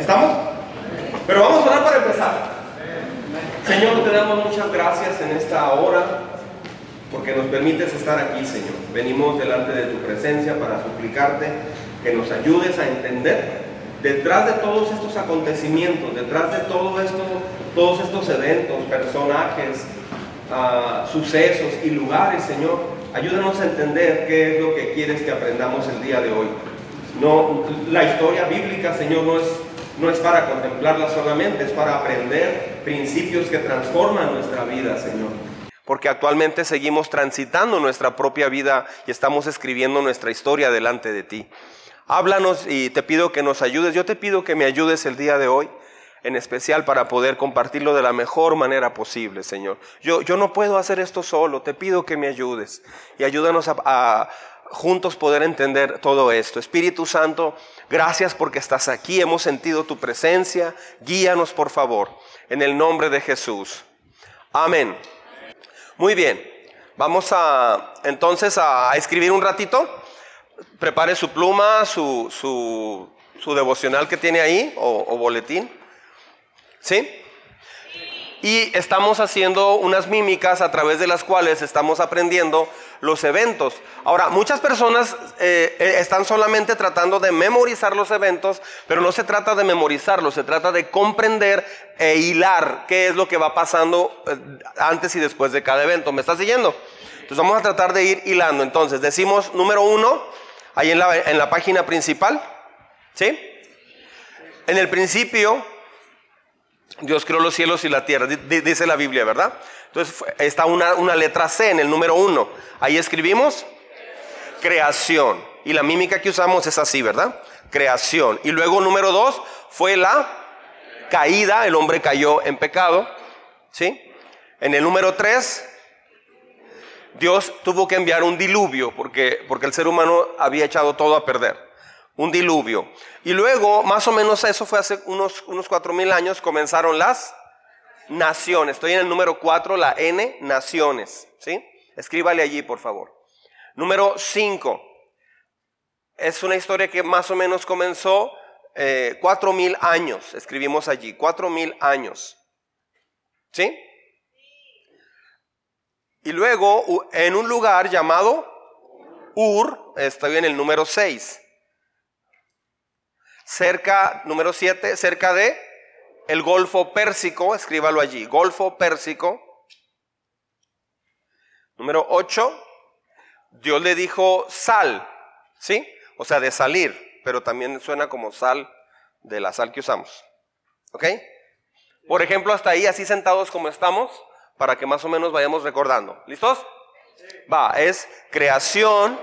¿Estamos? Pero vamos a orar para empezar. Señor, te damos muchas gracias en esta hora porque nos permites estar aquí, Señor. Venimos delante de tu presencia para suplicarte que nos ayudes a entender detrás de todos estos acontecimientos, detrás de todo esto, todos estos eventos, personajes, ah, sucesos y lugares, Señor, ayúdanos a entender qué es lo que quieres que aprendamos el día de hoy. No, la historia bíblica, Señor, no es, no es para contemplarla solamente, es para aprender principios que transforman nuestra vida, Señor. Porque actualmente seguimos transitando nuestra propia vida y estamos escribiendo nuestra historia delante de ti. Háblanos y te pido que nos ayudes. Yo te pido que me ayudes el día de hoy, en especial para poder compartirlo de la mejor manera posible, Señor. Yo, yo no puedo hacer esto solo, te pido que me ayudes y ayúdanos a juntos poder entender todo esto. Espíritu Santo, gracias porque estás aquí, hemos sentido tu presencia, guíanos por favor, en el nombre de Jesús. Amén. Muy bien, vamos a entonces a escribir un ratito. Prepare su pluma, su, su, devocional que tiene ahí o, o boletín. ¿Sí? Y estamos haciendo unas mímicas a través de las cuales estamos aprendiendo los eventos. Ahora, muchas personas eh, eh, están solamente tratando de memorizar los eventos, pero no se trata de memorizarlos, se trata de comprender e hilar qué es lo que va pasando eh, antes y después de cada evento. ¿Me estás siguiendo? Entonces vamos a tratar de ir hilando. Entonces, decimos número uno, ahí en la, en la página principal, ¿sí? En el principio Dios creó los cielos y la tierra, dice la Biblia, ¿verdad? Entonces está una, una letra C en el número uno. Ahí escribimos creación. Y la mímica que usamos es así, ¿verdad? Creación. Y luego número dos fue la caída, el hombre cayó en pecado. ¿Sí? En el número tres, Dios tuvo que enviar un diluvio porque, porque el ser humano había echado todo a perder un diluvio. Y luego, más o menos eso fue hace unos, unos cuatro mil años, comenzaron las naciones. Estoy en el número cuatro, la N, naciones. ¿sí? Escríbale allí, por favor. Número cinco. Es una historia que más o menos comenzó eh, cuatro mil años. Escribimos allí, cuatro mil años. ¿Sí? Y luego, en un lugar llamado Ur, estoy en el número seis cerca, número 7, cerca de el Golfo Pérsico, escríbalo allí, Golfo Pérsico. Número 8, Dios le dijo sal, ¿sí? O sea, de salir, pero también suena como sal de la sal que usamos. ¿Ok? Por ejemplo, hasta ahí, así sentados como estamos, para que más o menos vayamos recordando. ¿Listos? Va, es creación,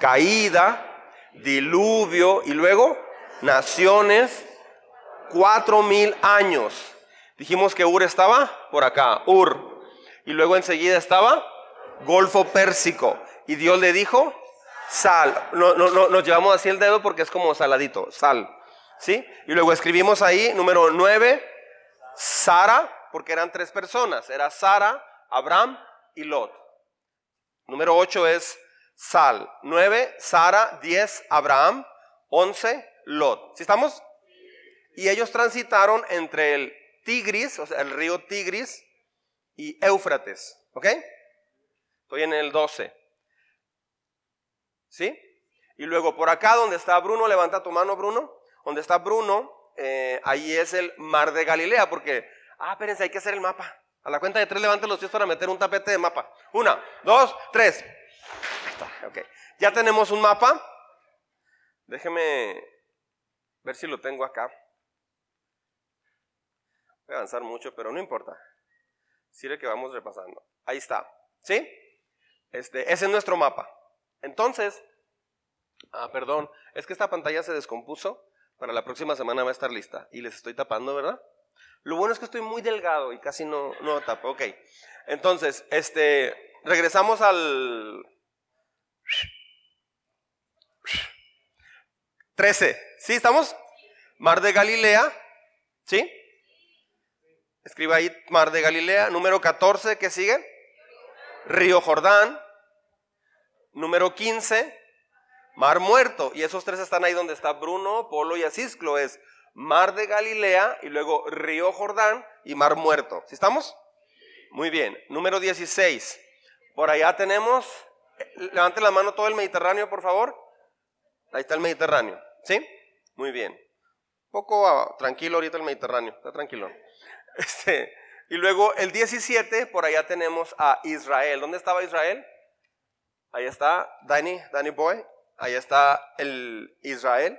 caída, diluvio y luego naciones, cuatro mil años. Dijimos que Ur estaba por acá, Ur. Y luego enseguida estaba Golfo Pérsico. Y Dios le dijo, sal. No, no, no, nos llevamos así el dedo porque es como saladito, sal. ¿Sí? Y luego escribimos ahí, número nueve, Sara, porque eran tres personas. Era Sara, Abraham y Lot. Número ocho es sal. Nueve, Sara. Diez, Abraham. Once, Lot. ¿Sí estamos? Y ellos transitaron entre el Tigris, o sea, el río Tigris y Éufrates. ¿Ok? Estoy en el 12. ¿Sí? Y luego por acá donde está Bruno, levanta tu mano Bruno, donde está Bruno, eh, ahí es el mar de Galilea, porque, ah, espérense, hay que hacer el mapa. A la cuenta de tres levanten los pies para meter un tapete de mapa. Una, dos, tres. Ahí está, ok. Ya tenemos un mapa. Déjeme ver si lo tengo acá. Voy a avanzar mucho, pero no importa. Sirve que vamos repasando. Ahí está. ¿Sí? Este, ese es nuestro mapa. Entonces, ah, perdón, es que esta pantalla se descompuso. Para la próxima semana va a estar lista. Y les estoy tapando, ¿verdad? Lo bueno es que estoy muy delgado y casi no, no tapo. Ok. Entonces, este, regresamos al 13. ¿Sí estamos? Mar de Galilea. ¿Sí? Escriba ahí Mar de Galilea. Número 14, ¿qué sigue? Río Jordán. Número 15, Mar Muerto. Y esos tres están ahí donde está Bruno, Polo y Asisclo. Es mar de Galilea y luego río Jordán y mar muerto. ¿Sí estamos? Muy bien. Número 16. Por allá tenemos, levante la mano todo el Mediterráneo, por favor. Ahí está el Mediterráneo. ¿Sí? Muy bien. poco ah, tranquilo ahorita el Mediterráneo. Está tranquilo. Este, y luego el 17, por allá tenemos a Israel. ¿Dónde estaba Israel? Ahí está Danny, Danny Boy. Ahí está el Israel.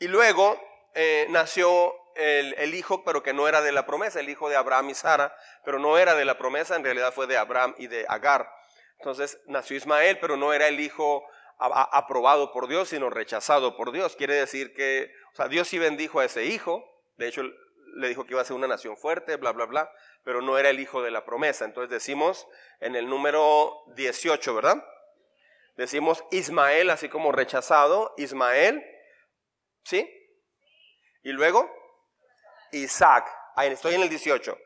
Y luego eh, nació el, el, hijo, pero que no era de la promesa, el hijo de Abraham y Sara, pero no era de la promesa, en realidad fue de Abraham y de Agar. Entonces nació Ismael, pero no era el hijo aprobado por Dios, sino rechazado por Dios. Quiere decir que, o sea, Dios sí bendijo a ese hijo, de hecho le dijo que iba a ser una nación fuerte, bla, bla, bla, pero no era el hijo de la promesa. Entonces decimos en el número 18, ¿verdad? Decimos Ismael, así como rechazado, Ismael, ¿sí? Y luego Isaac, ahí estoy en el 18.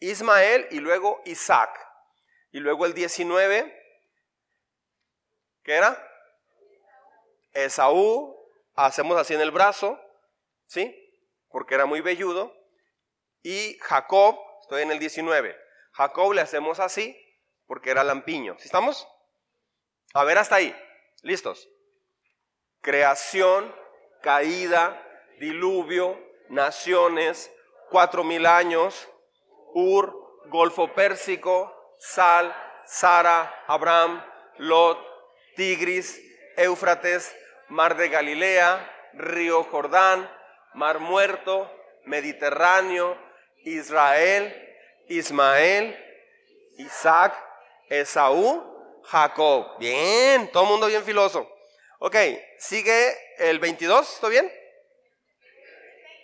Ismael y luego Isaac. Y luego el 19, ¿qué era? Esaú, hacemos así en el brazo, ¿sí? Porque era muy velludo. Y Jacob, estoy en el 19. Jacob le hacemos así porque era lampiño. ¿Sí estamos? A ver hasta ahí. ¿Listos? Creación, caída, diluvio, naciones, cuatro mil años, Ur, Golfo Pérsico, Sal, Sara, Abraham, Lot, Tigris, Éufrates, Mar de Galilea, Río Jordán, Mar Muerto, Mediterráneo, Israel, Ismael, Isaac, Esaú, Jacob. Bien, todo mundo bien filoso. Ok, sigue el 22, ¿está bien?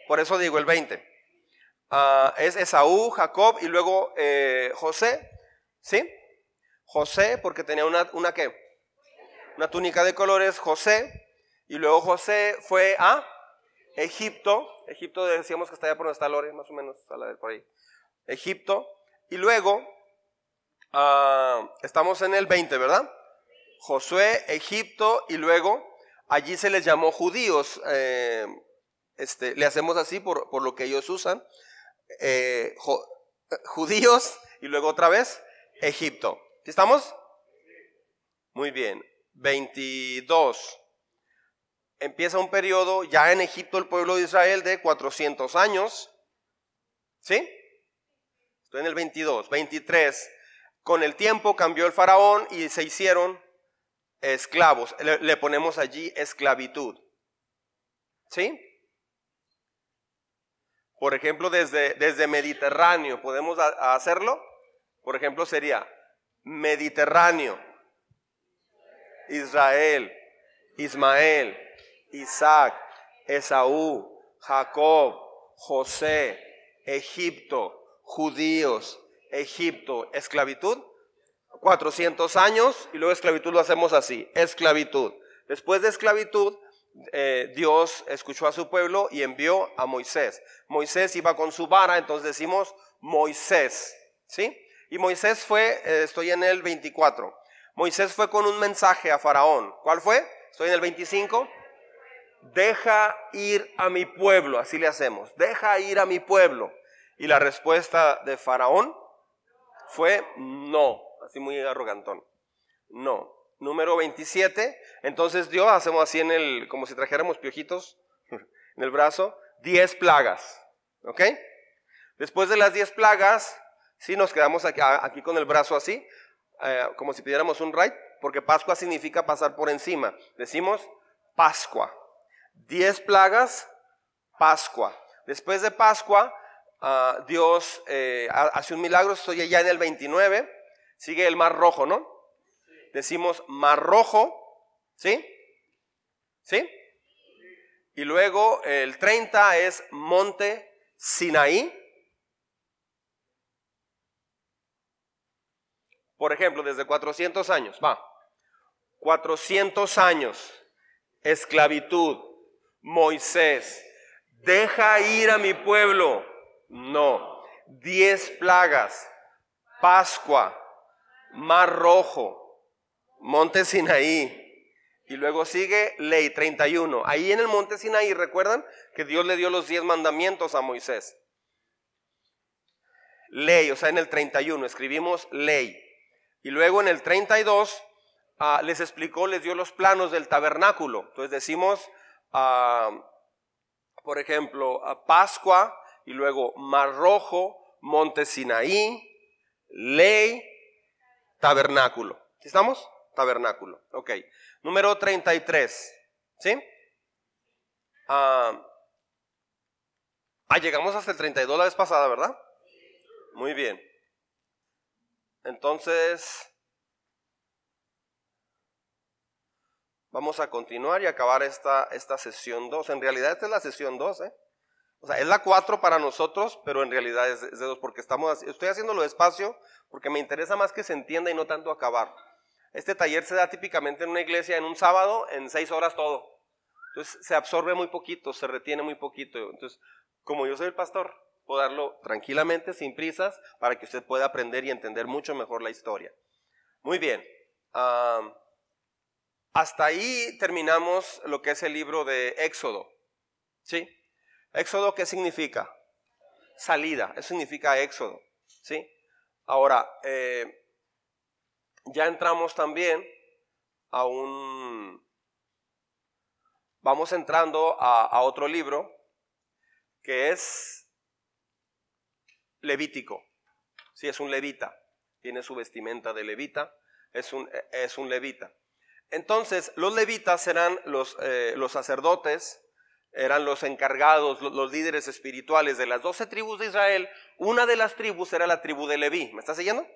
Por eso digo el 20. Ah, es Esaú, Jacob y luego eh, José, ¿sí? José, porque tenía una, una ¿qué? Una túnica de colores, José, y luego José fue a Egipto, Egipto decíamos que está por donde está Lore, más o menos, a la de por ahí, Egipto, y luego ah, estamos en el 20, ¿verdad? Josué, Egipto, y luego allí se les llamó judíos, eh, este, le hacemos así por, por, lo que ellos usan, eh, judíos, y luego otra vez Egipto. ¿Estamos? Muy bien. 22. Empieza un periodo ya en Egipto el pueblo de Israel de 400 años. ¿Sí? Estoy en el 22. 23. Con el tiempo cambió el faraón y se hicieron esclavos. Le, ponemos allí esclavitud. ¿Sí? Por ejemplo, desde, desde Mediterráneo, ¿podemos hacerlo? Por ejemplo, sería Mediterráneo, Israel, Ismael, Isaac, Esaú, Jacob, José, Egipto, judíos, Egipto, esclavitud. 400 años y luego esclavitud lo hacemos así, esclavitud. Después de esclavitud, eh, Dios escuchó a su pueblo y envió a Moisés. Moisés iba con su vara, entonces decimos Moisés, ¿sí? Y Moisés fue, eh, estoy en el 24, Moisés fue con un mensaje a Faraón. ¿Cuál fue? Estoy en el 25. Deja ir a mi pueblo, así le hacemos. Deja ir a mi pueblo. Y la respuesta de Faraón fue no, así muy arrogantón. No. Número 27. Entonces Dios, hacemos así en el, como si trajéramos piojitos en el brazo, 10 plagas. ¿Ok? Después de las 10 plagas, si nos quedamos aquí, aquí con el brazo así. Eh, como si pidiéramos un right, porque Pascua significa pasar por encima. Decimos Pascua. Diez plagas, Pascua. Después de Pascua, ah, Dios eh, hace un milagro, estoy ya en el 29, sigue el Mar Rojo, ¿no? Decimos Mar Rojo, ¿sí? ¿Sí? Y luego el 30 es Monte Sinaí. Por ejemplo, desde 400 años, va. 400 años, esclavitud, Moisés, deja ir a mi pueblo. No, 10 plagas, Pascua, Mar Rojo, Monte Sinaí, Y luego sigue ley 31. Ahí en el monte Sinaí, ¿recuerdan? Que Dios le dio los 10 mandamientos a Moisés. Ley, o sea, en el 31 escribimos ley. Y luego en el 32 ah, les explicó, les dio los planos del tabernáculo. Entonces decimos, ah, por ejemplo, Pascua y luego Mar Rojo, Monte Sinaí, ley, tabernáculo. ¿Estamos? Tabernáculo. Ok. Número 33. ¿Sí? Ah, ah, llegamos hasta el 32 la vez pasada, ¿verdad? Muy bien. Entonces, vamos a continuar y acabar esta, esta sesión 2. En realidad esta es la sesión 2, ¿eh? O sea, es la 4 para nosotros, pero en realidad es, de 2 porque estamos, estoy haciéndolo despacio porque me interesa más que se entienda y no tanto acabar. Este taller se da típicamente en una iglesia en un sábado, en 6 horas todo. Entonces se absorbe muy poquito, se retiene muy poquito. Entonces, como yo soy el pastor, puedo darlo tranquilamente, sin prisas, para que usted pueda aprender y entender mucho mejor la historia. Muy bien. hasta ahí terminamos lo que es el libro de Éxodo. ¿Sí? Éxodo, ¿qué significa? Salida, eso significa éxodo. ¿sí? Ahora, eh, ya entramos también a un... Vamos entrando a, otro libro que es Levítico. Sí, es un levita. Tiene su vestimenta de levita. Es un, es un levita. Entonces, los levitas serán los, eh, los sacerdotes eran los encargados, los, líderes espirituales de las doce tribus de Israel. Una de las tribus era la tribu de Leví. ¿Me está siguiendo?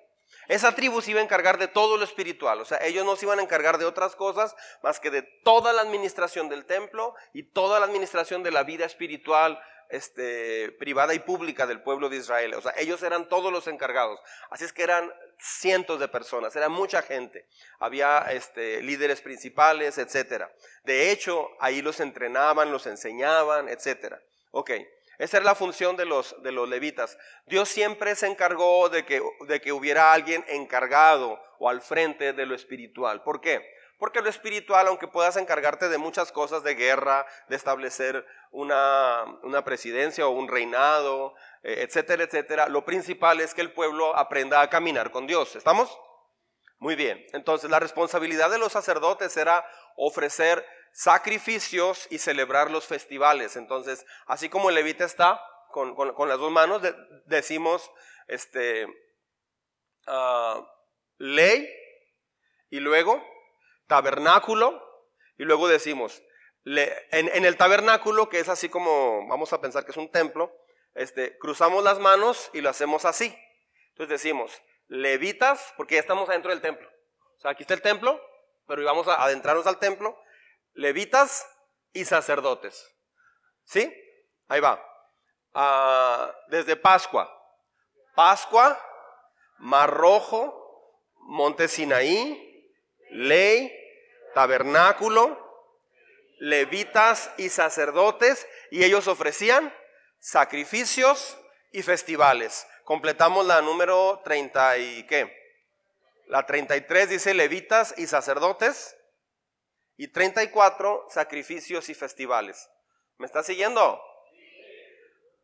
Esa tribu se iba a encargar de todo lo espiritual, o sea, ellos no se iban a encargar de otras cosas más que de toda la administración del templo y toda la administración de la vida espiritual este, privada y pública del pueblo de Israel. O sea, ellos eran todos los encargados. Así es que eran cientos de personas, era mucha gente. Había este, líderes principales, etcétera. De hecho, ahí los entrenaban, los enseñaban, etcétera. Ok. Esa era la función de los, de los levitas. Dios siempre se encargó de que, de que hubiera alguien encargado o al frente de lo espiritual. ¿Por qué? Porque lo espiritual, aunque puedas encargarte de muchas cosas de guerra, de establecer una, una presidencia o un reinado, eh, etcétera, etcétera, lo principal es que el pueblo aprenda a caminar con Dios. ¿Estamos? Muy bien. Entonces, la responsabilidad de los sacerdotes era ofrecer sacrificios y celebrar los festivales. Entonces, así como el levita está con, las dos manos, decimos este, ah, ley y luego tabernáculo y luego decimos, en, el tabernáculo, que es así como, vamos a pensar que es un templo, este, cruzamos las manos y lo hacemos así. Entonces decimos, levitas, porque ya estamos adentro del templo. O sea, aquí está el templo, pero íbamos a adentrarnos al templo, levitas y sacerdotes. ¿Sí? Ahí va. Ah, desde Pascua. Pascua, Mar Rojo, Monte Sinaí, Ley, tabernáculo, levitas y sacerdotes, y ellos ofrecían sacrificios y festivales. Completamos la número 30 y qué? La 33 dice levitas y sacerdotes, y 34 sacrificios y festivales. ¿Me está siguiendo?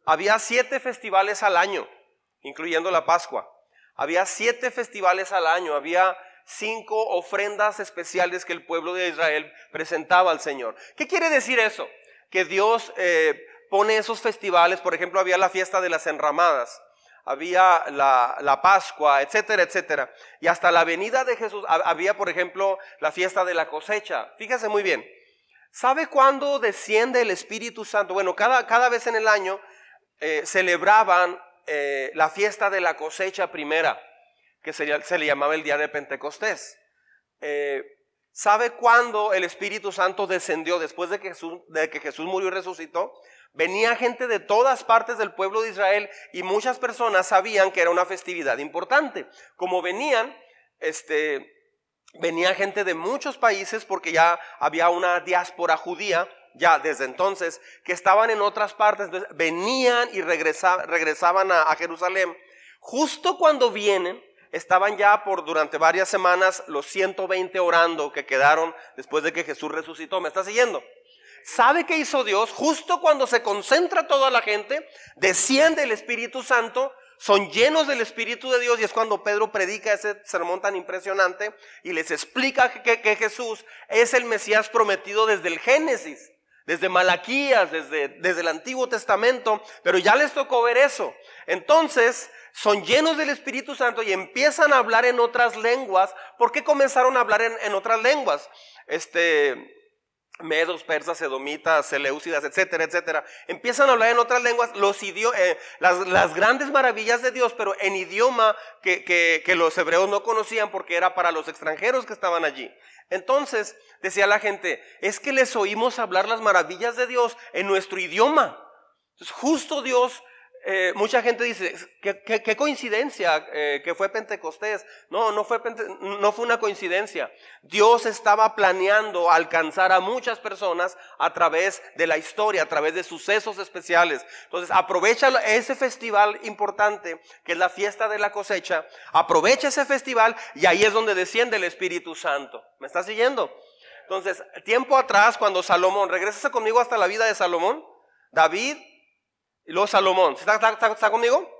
Había siete festivales al año, incluyendo la Pascua. Había siete festivales al año, había cinco ofrendas especiales que el pueblo de Israel presentaba al Señor. ¿Qué quiere decir eso? Que Dios eh, pone esos festivales, por ejemplo, había la fiesta de las enramadas, había la, la, Pascua, etcétera, etcétera. Y hasta la venida de Jesús había, por ejemplo, la fiesta de la cosecha. Fíjese muy bien. ¿Sabe cuándo desciende el Espíritu Santo? Bueno, cada, cada vez en el año eh, celebraban eh, la fiesta de la cosecha primera que se, le llamaba el día de Pentecostés. Eh, ¿Sabe cuándo el Espíritu Santo descendió después de que, Jesús, murió y resucitó? Venía gente de todas partes del pueblo de Israel y muchas personas sabían que era una festividad importante. Como venían, este, venía gente de muchos países porque ya había una diáspora judía ya desde entonces que estaban en otras partes, venían y regresaban a Jerusalén. Justo cuando vienen, estaban ya por durante varias semanas los 120 orando que quedaron después de que Jesús resucitó. ¿Me está siguiendo? ¿Sabe qué hizo Dios? Justo cuando se concentra toda la gente, desciende el Espíritu Santo, son llenos del Espíritu de Dios y es cuando Pedro predica ese sermón tan impresionante y les explica que, Jesús es el Mesías prometido desde el Génesis, desde Malaquías, desde, desde el Antiguo Testamento, pero ya les tocó ver eso. Entonces, son llenos del Espíritu Santo y empiezan a hablar en otras lenguas. ¿Por qué comenzaron a hablar en, en otras lenguas? Este, medos, persas, edomitas, seleucidas, etcétera, etcétera, empiezan a hablar en otras lenguas los eh, las, grandes maravillas de Dios, pero en idioma que, que, los hebreos no conocían porque era para los extranjeros que estaban allí. Entonces, decía la gente, es que les oímos hablar las maravillas de Dios en nuestro idioma. Justo Dios eh, mucha gente dice, qué, coincidencia eh, que fue Pentecostés. No, no fue, no fue una coincidencia. Dios estaba planeando alcanzar a muchas personas a través de la historia, a través de sucesos especiales. Entonces, aprovecha ese festival importante, que es la fiesta de la cosecha, aprovecha ese festival y ahí es donde desciende el Espíritu Santo. ¿Me está siguiendo? Entonces, tiempo atrás, cuando Salomón, regresa conmigo hasta la vida de Salomón, David y luego Salomón. ¿Está, conmigo?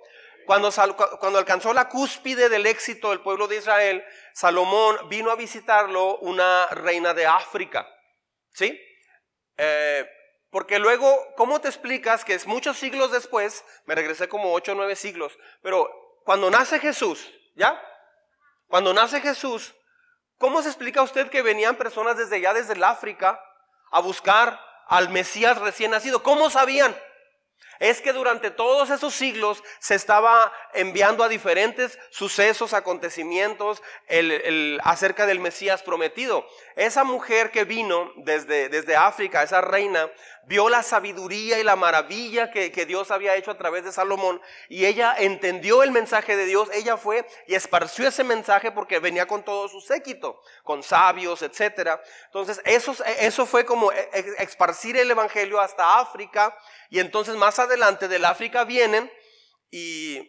Cuando, cuando, alcanzó la cúspide del éxito del pueblo de Israel, Salomón vino a visitarlo una reina de África. ¿Sí? Eh, porque luego, ¿cómo te explicas que es muchos siglos después, me regresé como ocho o nueve siglos, pero cuando nace Jesús, ¿ya? Cuando nace Jesús, ¿cómo se explica a usted que venían personas desde allá, desde el África, a buscar al Mesías recién nacido? ¿Cómo sabían? Es que durante todos esos siglos se estaba enviando a diferentes sucesos, acontecimientos acerca del Mesías prometido. Esa mujer que vino desde, desde África, esa reina, vio la sabiduría y la maravilla que, que, Dios había hecho a través de Salomón y ella entendió el mensaje de Dios, ella fue y esparció ese mensaje porque venía con todo su séquito, con sabios, etc. Entonces eso, eso fue como e, e, esparcir el Evangelio hasta África y entonces más adelante del África vienen y,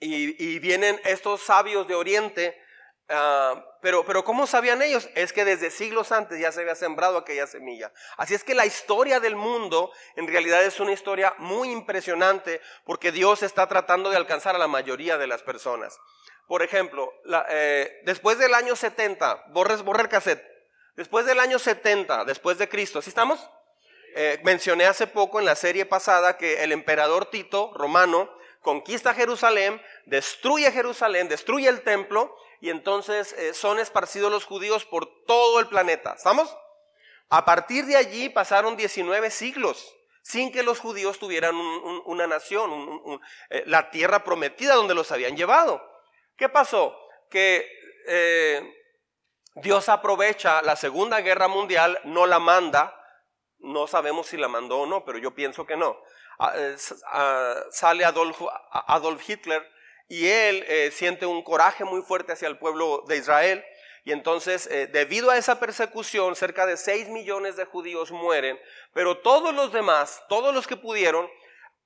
y, vienen estos sabios de Oriente. Ah, pero, pero ¿cómo sabían ellos? Es que desde siglos antes ya se había sembrado aquella semilla. Así es que la historia del mundo en realidad es una historia muy impresionante porque Dios está tratando de alcanzar a la mayoría de las personas. Por ejemplo, eh, después del año 70, borres, borra el cassette. Después del año 70, después de Cristo, ¿sí estamos? Eh, mencioné hace poco en la serie pasada que el emperador Tito, romano, conquista Jerusalén, destruye Jerusalén, destruye el templo y entonces eh, son esparcidos los judíos por todo el planeta. ¿Estamos? A partir de allí pasaron 19 siglos sin que los judíos tuvieran una nación, eh, la tierra prometida donde los habían llevado. ¿Qué pasó? Que Dios aprovecha la Segunda Guerra Mundial, no la manda, no sabemos si la mandó o no, pero yo pienso que no. Ah, ah, sale Adolf, Adolf, Hitler y él eh, siente un coraje muy fuerte hacia el pueblo de Israel. Y entonces, eh, debido a esa persecución, cerca de 6 millones de judíos mueren, pero todos los demás, todos los que pudieron,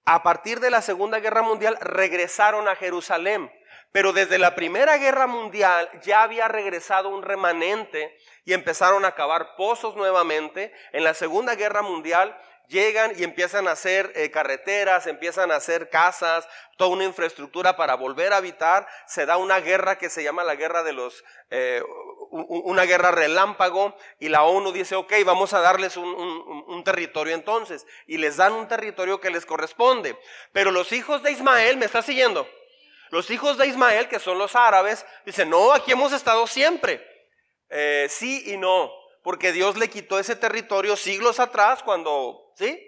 a partir de la Segunda Guerra Mundial, regresaron a Jerusalén. Pero desde la Primera Guerra Mundial ya había regresado un remanente y empezaron a cavar pozos nuevamente. En la Segunda Guerra Mundial llegan y empiezan a hacer eh, carreteras, empiezan a hacer casas, toda una infraestructura para volver a habitar. Se da una guerra que se llama la guerra de los, eh, una guerra relámpago y la ONU dice, ok, vamos a darles un, un territorio entonces. Y les dan un territorio que les corresponde. Pero los hijos de Ismael, ¿me está siguiendo? Los hijos de Ismael, que son los árabes, dicen, no, aquí hemos estado siempre. Eh, sí y no, porque Dios le quitó ese territorio siglos atrás cuando, ¿sí?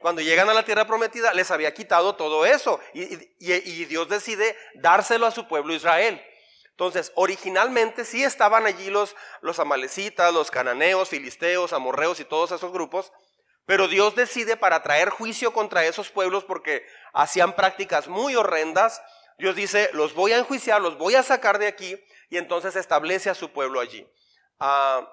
Cuando llegan a la tierra prometida, les había quitado todo eso. Y, y Dios decide dárselo a su pueblo Israel. Entonces, originalmente sí estaban allí los, los amalecitas, los cananeos, filisteos, amorreos y todos esos grupos, pero Dios decide para traer juicio contra esos pueblos porque hacían prácticas muy horrendas, Dios dice, los voy a enjuiciar, los voy a sacar de aquí y entonces establece a su pueblo allí. Ah,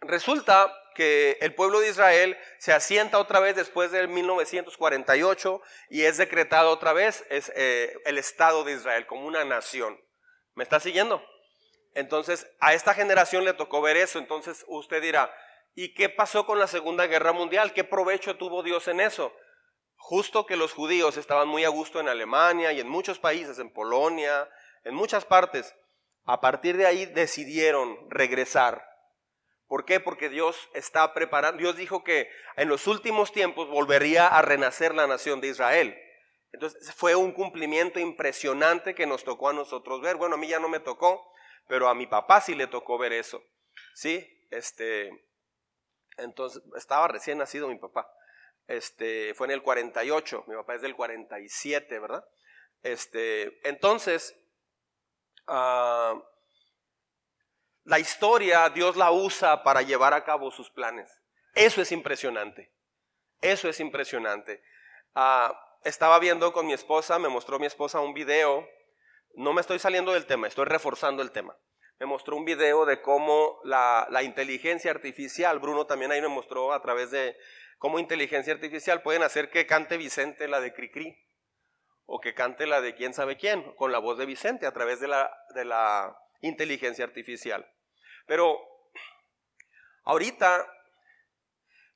resulta que el pueblo de Israel se asienta otra vez después del 1948 y es decretado otra vez eh, el Estado de Israel como una nación. ¿Me está siguiendo? Entonces, a esta generación le tocó ver eso. Entonces, usted dirá, ¿y qué pasó con la Segunda Guerra Mundial? ¿Qué provecho tuvo Dios en eso? Justo que los judíos estaban muy a gusto en Alemania y en muchos países, en Polonia, en muchas partes. A partir de ahí decidieron regresar. ¿Por qué? Porque Dios está preparando. Dios dijo que en los últimos tiempos volvería a renacer la nación de Israel. Entonces fue un cumplimiento impresionante que nos tocó a nosotros ver. Bueno, a mí ya no me tocó, pero a mi papá sí le tocó ver eso. ¿Sí? Este, entonces, estaba recién nacido mi papá. Este, fue en el 48, mi papá es del 47, ¿verdad? Este, entonces, ah, la historia Dios la usa para llevar a cabo sus planes. Eso es impresionante. Eso es impresionante. Ah, estaba viendo con mi esposa, me mostró mi esposa un video. No me estoy saliendo del tema, estoy reforzando el tema. Me mostró un video de cómo la, la inteligencia artificial, Bruno también ahí me mostró a través de cómo inteligencia artificial pueden hacer que cante Vicente la de Cricri o que cante la de quién sabe quién con la voz de Vicente a través de la, de la inteligencia artificial. Pero ahorita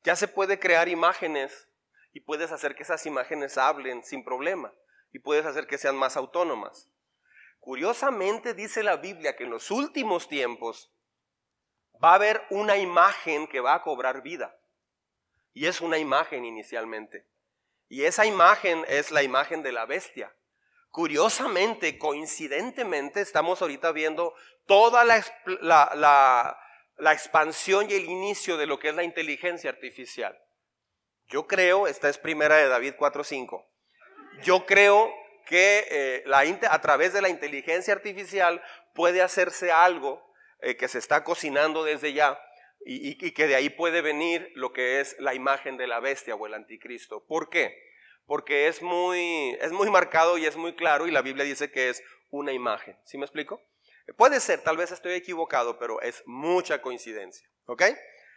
ya se puede crear imágenes y puedes hacer que esas imágenes hablen sin problema y puedes hacer que sean más autónomas. Curiosamente dice la Biblia que en los últimos tiempos va a haber una imagen que va a cobrar vida. Y es una imagen inicialmente. Y esa imagen es la imagen de la bestia. Curiosamente, coincidentemente, estamos ahorita viendo toda la, la, expansión y el inicio de lo que es la inteligencia artificial. Yo creo, esta es primera de David 4.5, yo creo que eh, a través de la inteligencia artificial puede hacerse algo eh, que se está cocinando desde ya y, que de ahí puede venir lo que es la imagen de la bestia o el anticristo. ¿Por qué? porque es muy, es muy marcado y es muy claro y la Biblia dice que es una imagen. ¿Sí me explico? Puede ser, tal vez estoy equivocado, pero es mucha coincidencia. ¿Ok?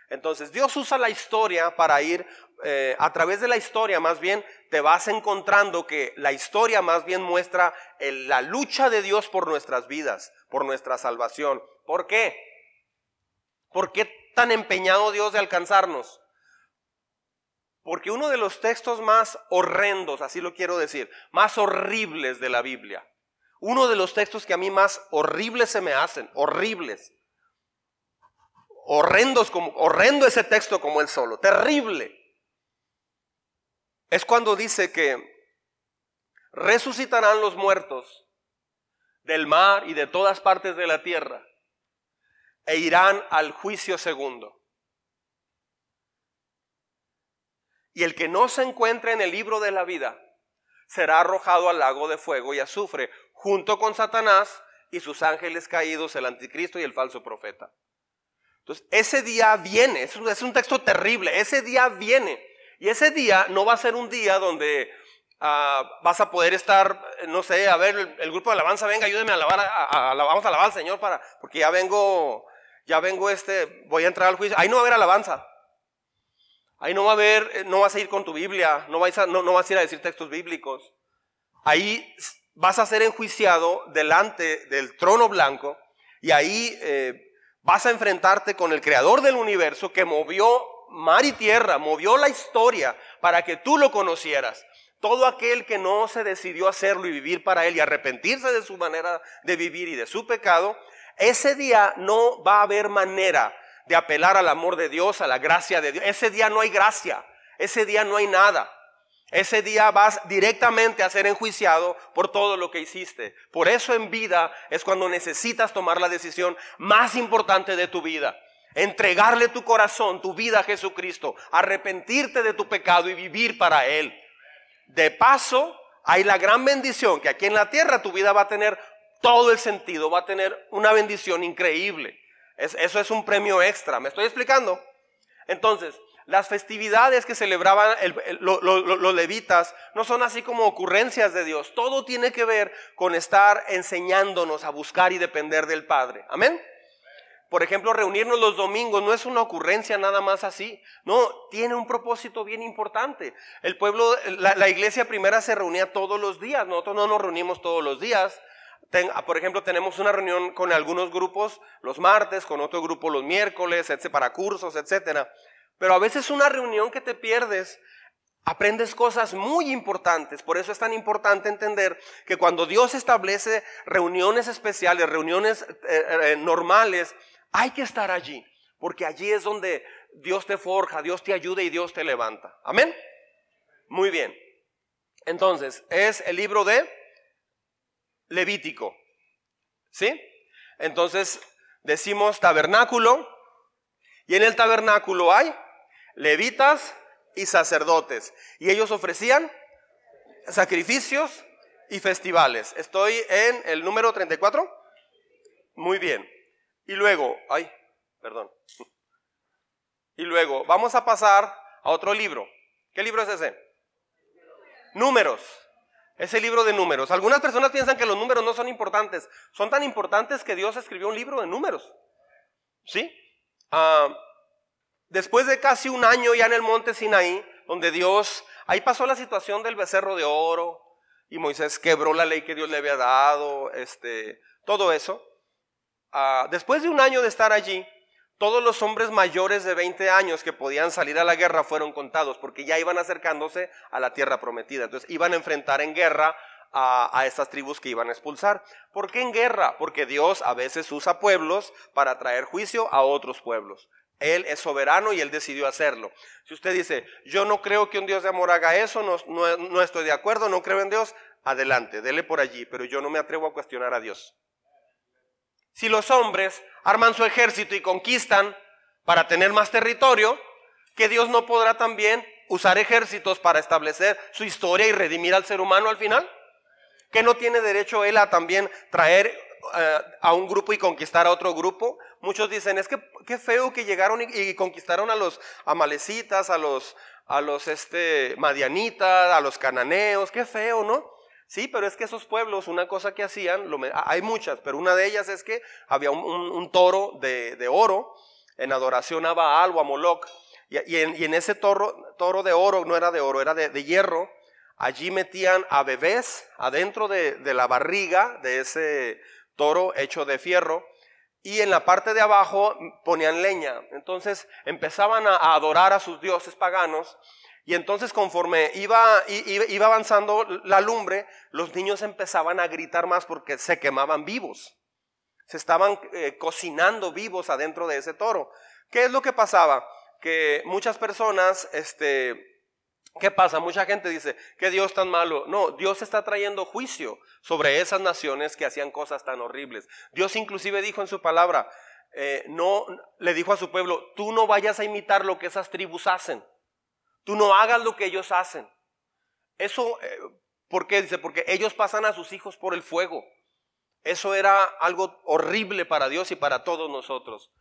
Entonces Dios usa la historia para ir, eh, a través de la historia más bien te vas encontrando que la historia más bien muestra la lucha de Dios por nuestras vidas, por nuestra salvación. ¿Por qué? ¿Por qué tan empeñado Dios de alcanzarnos? Porque uno de los textos más horrendos, así lo quiero decir, más horribles de la Biblia, uno de los textos que a mí más horribles se me hacen, horribles, horrendos como, horrendo ese texto como el solo, terrible, es cuando dice que resucitarán los muertos del mar y de todas partes de la tierra e irán al juicio segundo. Y el que no se encuentre en el libro de la vida será arrojado al lago de fuego y azufre, junto con Satanás y sus ángeles caídos, el anticristo y el falso profeta. Entonces, ese día viene, es un, texto terrible, ese día viene. Y ese día no va a ser un día donde ah, vas a poder estar, no sé, a ver, el, grupo de alabanza, venga, ayúdeme a alabar, vamos a alabar al Señor para, porque ya vengo, ya vengo este, voy a entrar al juicio. Ahí no va a haber alabanza. Ahí no va a haber, eh, no vas a ir con tu Biblia, no vas a, no, vas a ir a decir textos bíblicos. Ahí vas a ser enjuiciado delante del trono blanco y ahí eh, vas a enfrentarte con el creador del universo que movió mar y tierra, movió la historia para que tú lo conocieras. Todo aquel que no se decidió hacerlo y vivir para él y arrepentirse de su manera de vivir y de su pecado, ese día no va a haber manera de apelar al amor de Dios, a la gracia de Dios. Ese día no hay gracia, ese día no hay nada. Ese día vas directamente a ser enjuiciado por todo lo que hiciste. Por eso en vida es cuando necesitas tomar la decisión más importante de tu vida. Entregarle tu corazón, tu vida a Jesucristo, arrepentirte de tu pecado y vivir para Él. De paso, hay la gran bendición que aquí en la tierra tu vida va a tener todo el sentido, va a tener una bendición increíble eso es un premio extra. ¿Me estoy explicando? Entonces, las festividades que celebraban los levitas no son así como ocurrencias de Dios. Todo tiene que ver con estar enseñándonos a buscar y depender del Padre. Amén. por ejemplo, reunirnos los domingos no es una ocurrencia nada más así. No, tiene un propósito bien importante. El pueblo, la, iglesia primera se reunía todos los días. Nosotros no nos reunimos todos los días. Por ejemplo, tenemos una reunión con algunos grupos los martes, con otro grupo los miércoles, para cursos, etcétera. Pero a veces una reunión que te pierdes aprendes cosas muy importantes. Por eso es tan importante entender que cuando Dios establece reuniones especiales, reuniones eh, eh, normales, hay que estar allí, porque allí es donde Dios te forja, Dios te ayuda y Dios te levanta. Amén. Muy bien. Entonces, es el libro de Levítico. ¿Sí? Entonces, decimos tabernáculo, y en el tabernáculo hay levitas y sacerdotes, y ellos ofrecían sacrificios y festivales. Estoy en el número 34. Muy bien. Y luego, ay, perdón. Y luego, vamos a pasar a otro libro. ¿Qué libro es ese? Números. Ese libro de números. Algunas personas piensan que los números no son importantes. Son tan importantes que Dios escribió un libro de números. ¿Sí? Ah, después de casi un año ya en el monte Sinaí, donde Dios, ahí pasó la situación del becerro de oro, y Moisés quebró la ley que Dios le había dado, este, todo eso. Ah, después de un año de estar allí, todos los hombres mayores de 20 años que podían salir a la guerra fueron contados porque ya iban acercándose a la tierra prometida. Entonces iban a enfrentar en guerra a, estas tribus que iban a expulsar. ¿Por qué en guerra? Porque Dios a veces usa pueblos para traer juicio a otros pueblos. Él es soberano y él decidió hacerlo. Si usted dice, yo no creo que un Dios de amor haga eso, no, no, no estoy de acuerdo, no creo en Dios, adelante, dele por allí, pero yo no me atrevo a cuestionar a Dios. Si los hombres arman su ejército y conquistan para tener más territorio, que Dios no podrá también usar ejércitos para establecer su historia y redimir al ser humano al final? ¿Que no tiene derecho él a también traer eh, a un grupo y conquistar a otro grupo? Muchos dicen, es que qué feo que llegaron y, conquistaron a los amalecitas, a los, a los este, madianitas, a los cananeos, qué feo, ¿no? Sí, pero es que esos pueblos, una cosa que hacían, hay muchas, pero una de ellas es que había un, toro de, oro en adoración a Baal o a Moloch, y, en, ese toro, toro de oro, no era de oro, era de, hierro, allí metían a bebés adentro de, la barriga de ese toro hecho de fierro, y en la parte de abajo ponían leña. Entonces empezaban a adorar a sus dioses paganos y entonces conforme iba, iba, avanzando la lumbre, los niños empezaban a gritar más porque se quemaban vivos. Se estaban eh, cocinando vivos adentro de ese toro. ¿Qué es lo que pasaba? Que muchas personas, este, ¿qué pasa? Mucha gente dice, que Dios tan malo. No, Dios está trayendo juicio sobre esas naciones que hacían cosas tan horribles. Dios inclusive dijo en su palabra, eh, no, le dijo a su pueblo, tú no vayas a imitar lo que esas tribus hacen. Tú no hagas lo que ellos hacen. Eso, eh, ¿por qué? Dice, porque ellos pasan a sus hijos por el fuego. Eso era algo horrible para Dios y para todos nosotros.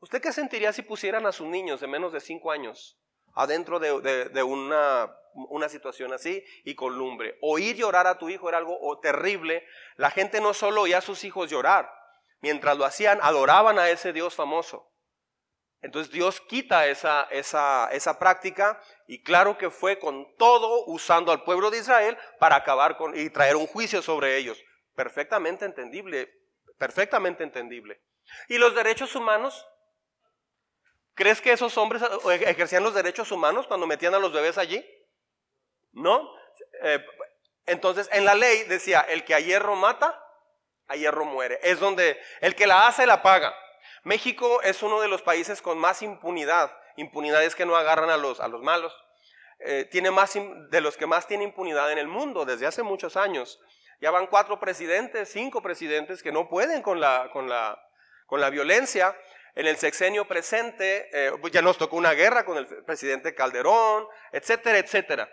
¿Usted qué sentiría si pusieran a sus niños de menos de cinco años adentro de, una, una, situación así y con lumbre? Oír llorar a tu hijo era algo terrible. La gente no solo oía a sus hijos llorar, mientras lo hacían, adoraban a ese Dios famoso. Entonces Dios quita esa, esa, esa, práctica y claro que fue con todo usando al pueblo de Israel para acabar con y traer un juicio sobre ellos. Perfectamente entendible, perfectamente entendible. ¿Y los derechos humanos? ¿Crees que esos hombres ejercían los derechos humanos cuando metían a los bebés allí? ¿No? Eh, entonces en la ley decía, el que a hierro mata, a hierro muere. Es donde el que la hace la paga. México es uno de los países con más impunidad. Impunidad es que no agarran a los, a los malos. Eh, tiene más de los que más tiene impunidad en el mundo desde hace muchos años. Ya van cuatro presidentes, cinco presidentes que no pueden con la, con la, con la violencia. En el sexenio presente eh, ya nos tocó una guerra con el presidente Calderón, etcétera, etcétera.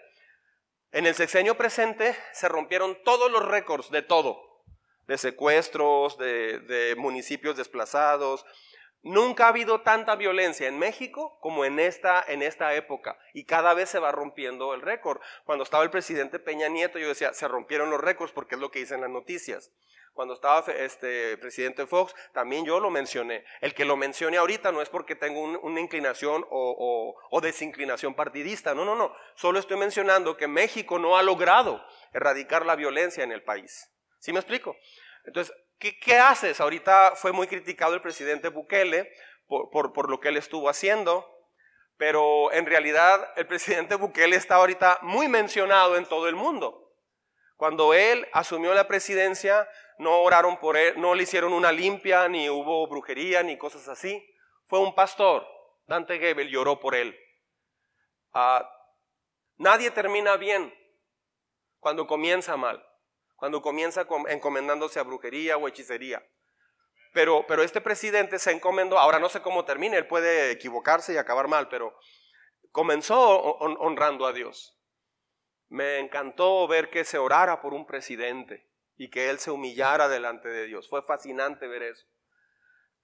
En el sexenio presente se rompieron todos los récords de todo de secuestros, de, municipios desplazados. Nunca ha habido tanta violencia en México como en esta, en esta época y cada vez se va rompiendo el récord. Cuando estaba el presidente Peña Nieto yo decía, se rompieron los récords porque es lo que dicen las noticias. Cuando estaba este presidente Fox, también yo lo mencioné. El que lo mencione ahorita no es porque tengo una inclinación o, o desinclinación partidista. No, no, no. Solo estoy mencionando que México no ha logrado erradicar la violencia en el país. ¿Sí me explico? Entonces, ¿qué, haces? Ahorita fue muy criticado el presidente Bukele por, lo que él estuvo haciendo, pero en realidad el presidente Bukele está ahorita muy mencionado en todo el mundo. Cuando él asumió la presidencia, no oraron por él, no le hicieron una limpia, ni hubo brujería, ni cosas así. Fue un pastor. Dante Gebel lloró por él. Ah, nadie termina bien cuando comienza mal cuando comienza encomendándose a brujería o hechicería. Pero, pero este presidente se encomendó, ahora no sé cómo termine, él puede equivocarse y acabar mal, pero comenzó honrando a Dios. Me encantó ver que se orara por un presidente y que él se humillara delante de Dios. Fue fascinante ver eso.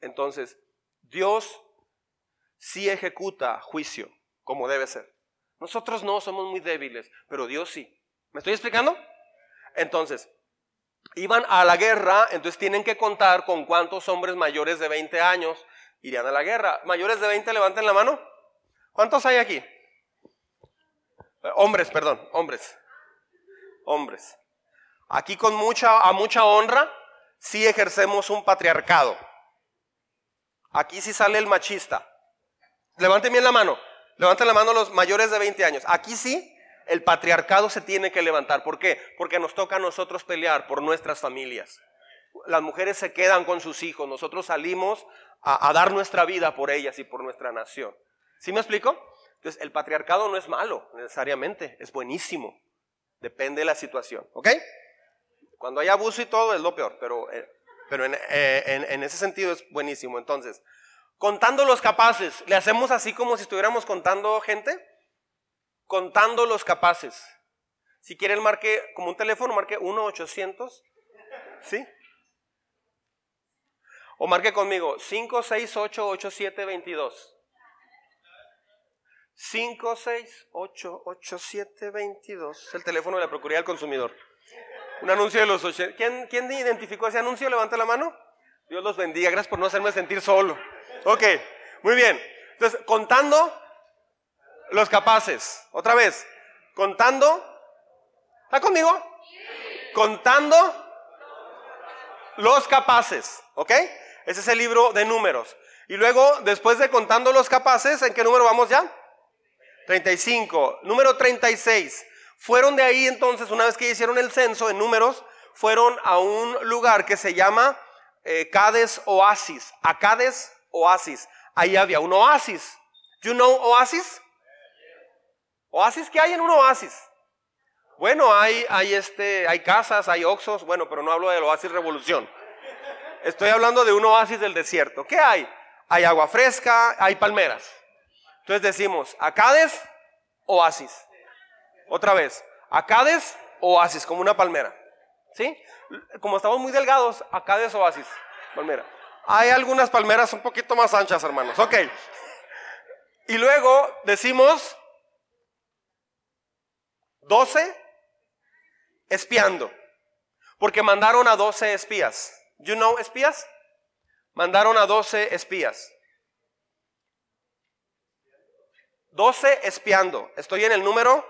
Entonces, Dios sí ejecuta juicio como debe ser. Nosotros no somos muy débiles, pero Dios sí. ¿Me estoy explicando? Entonces, iban a la guerra, entonces tienen que contar con cuántos hombres mayores de 20 años irían a la guerra. Mayores de 20, levanten la mano. ¿Cuántos hay aquí? Hombres, perdón, hombres. Hombres. Aquí con mucha, a mucha honra, sí ejercemos un patriarcado. Aquí sí sale el machista. Levanten bien la mano. Levanten la mano los mayores de 20 años. Aquí sí el patriarcado se tiene que levantar. ¿Por qué? Porque nos toca a nosotros pelear por nuestras familias. Las mujeres se quedan con sus hijos, nosotros salimos a, dar nuestra vida por ellas y por nuestra nación. ¿Sí me explico? Entonces, el patriarcado no es malo necesariamente, es buenísimo. Depende de la situación, ¿ok? Cuando hay abuso y todo es lo peor, pero, eh, pero eh, en, en ese sentido es buenísimo. Entonces, contando los capaces, ¿le hacemos así como si estuviéramos contando gente? Contando los capaces. Si quieren, marque como un teléfono, marque 1-800. ¿Sí? O marque conmigo 568-8722. 568-8722. Es el teléfono de la Procuraduría del Consumidor. Un anuncio de los 80. ¿Quién, ¿Quién identificó ese anuncio? Levanta la mano. Dios los bendiga. Gracias por no hacerme sentir solo. Ok, muy bien. Entonces, contando los capaces. Otra vez. Contando. ¿Está conmigo? Contando los capaces. ¿Ok? Ese es el libro de números. Y luego, después de contando los capaces, ¿en qué número vamos ya? 35. Número 36. Fueron de ahí entonces, una vez que hicieron el censo en números, fueron a un lugar que se llama eh, Cades Oasis. A Cades Oasis. Ahí había un oasis. You know oasis? ¿Oasis qué hay en un oasis? Bueno, hay, hay, este, hay casas, hay oxos, bueno, pero no hablo del oasis revolución. Estoy hablando de un oasis del desierto. ¿Qué hay? Hay agua fresca, hay palmeras. Entonces decimos, Acades, oasis. Otra vez, Acades, oasis, como una palmera. ¿Sí? Como estamos muy delgados, Acades, oasis, palmera. Hay algunas palmeras un poquito más anchas, hermanos. Ok. Y luego decimos 12 espiando. Porque mandaron a 12 espías. You know espías? Mandaron a 12 espías. 12 espiando. Estoy en el número.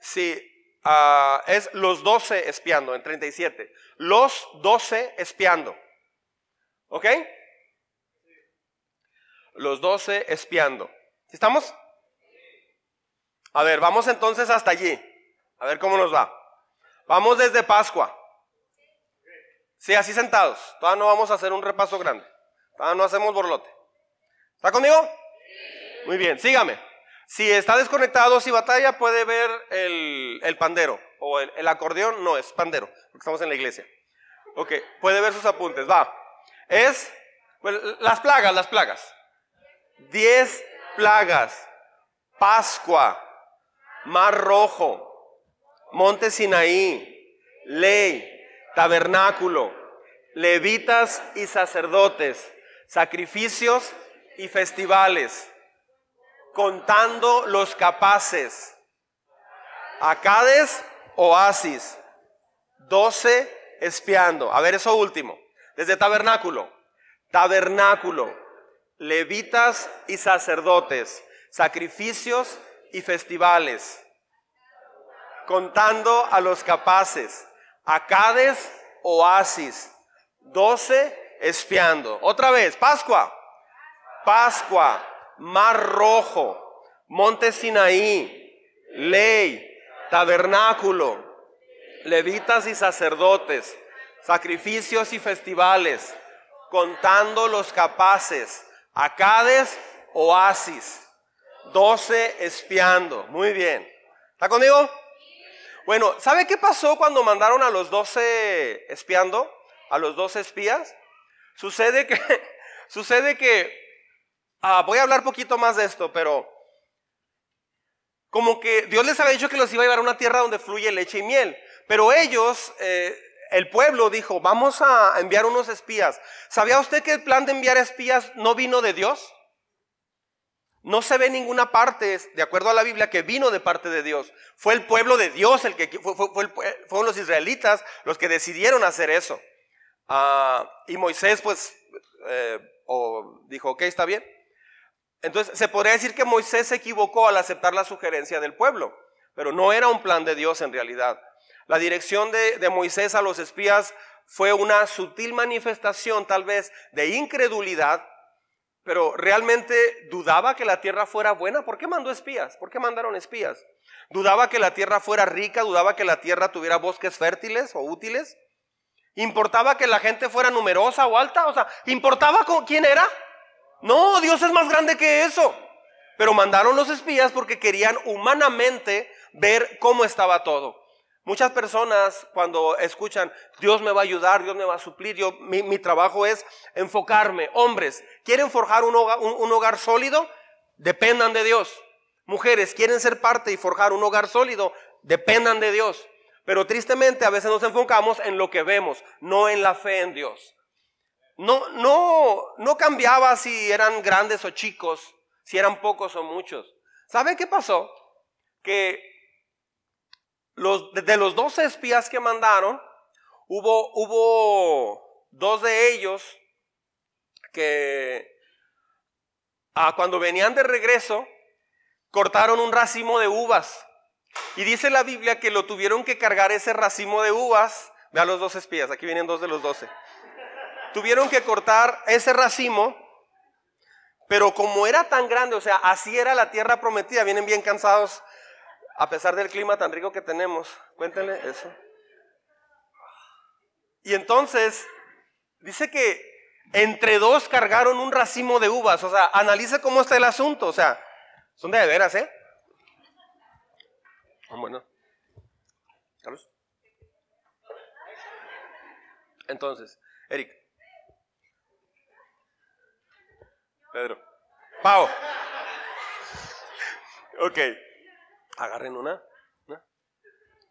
Sí, ah, es los 12 espiando en 37. Los 12 espiando. ¿Ok? Los 12 espiando. ¿Estamos? A ver, vamos entonces hasta allí. A ver cómo nos va. Vamos desde Pascua. Sí, así sentados. Todavía no vamos a hacer un repaso grande. Todavía no hacemos borlote. ¿Está conmigo? Muy bien, sígame. Si está desconectado, si batalla, puede ver el, pandero. O el, acordeón, no, es pandero, porque estamos en la iglesia. Ok, puede ver sus apuntes. Va. Es pues, las plagas, las plagas. Diez plagas. Pascua. Mar Rojo, Monte Sinaí, ley, tabernáculo, levitas y sacerdotes, sacrificios y festivales, contando los capaces, acades, oasis, Doce espiando. A ver, eso último. Desde tabernáculo. Tabernáculo. Levitas y sacerdotes. Sacrificios y festivales. Contando a los capaces. Acades, oasis. Doce espiando. Otra vez, Pascua. Pascua. Mar Rojo. Monte Sinaí. Ley. Tabernáculo. Levitas y sacerdotes. Sacrificios y festivales. Contando los capaces. Acades, oasis. Doce espiando. Muy bien. ¿Está conmigo? Bueno, ¿sabe qué pasó cuando mandaron a los doce espiando? A los doce espías. Sucede que, sucede que, ah, voy a hablar poquito más de esto, pero como que Dios les había dicho que los iba a llevar a una tierra donde fluye leche y miel. Pero ellos, eh, el pueblo dijo, vamos a enviar unos espías. ¿Sabía usted que el plan de enviar espías no vino de Dios? No se ve ninguna parte, de acuerdo a la Biblia, que vino de parte de Dios. Fue el pueblo de Dios el que fue, fueron los israelitas los que decidieron hacer eso. Ah, y Moisés, pues, eh, dijo, ok, está bien. Entonces, se podría decir que Moisés se equivocó al aceptar la sugerencia del pueblo, pero no era un plan de Dios en realidad. La dirección de Moisés a los espías fue una sutil manifestación, tal vez, de incredulidad pero realmente dudaba que la tierra fuera buena. ¿Por qué mandó espías? ¿Por qué mandaron espías? ¿Dudaba que la tierra fuera rica? ¿Dudaba que la tierra tuviera bosques fértiles o útiles? ¿Importaba que la gente fuera numerosa o alta? O sea, ¿importaba con quién era? No, Dios es más grande que eso. Pero mandaron los espías porque querían humanamente ver cómo estaba todo. Muchas personas cuando escuchan, Dios me va a ayudar, Dios me va a suplir, yo, mi, trabajo es enfocarme. Hombres, ¿quieren forjar un hogar, un hogar sólido? Dependan de Dios. Mujeres, ¿quieren ser parte y forjar un hogar sólido? Dependan de Dios. Pero tristemente a veces nos enfocamos en lo que vemos, no en la fe en Dios. No, no, no cambiaba si eran grandes o chicos, si eran pocos o muchos. ¿Sabe qué pasó? Que los, de los 12 espías que mandaron, hubo, hubo dos de ellos que ah, cuando venían de regreso cortaron un racimo de uvas. Y dice la Biblia que lo tuvieron que cargar ese racimo de uvas. Vean los dos espías, aquí vienen dos de los doce. Tuvieron que cortar ese racimo, pero como era tan grande, o sea, así era la tierra prometida, vienen bien cansados a pesar del clima tan rico que tenemos. Cuéntenle eso. Y entonces, dice que entre dos cargaron un racimo de uvas. O sea, analice cómo está el asunto. O sea, son de veras, ¿eh? Ah, bueno. Carlos. Entonces, Eric. Pedro. Pau. Ok. Agarren una.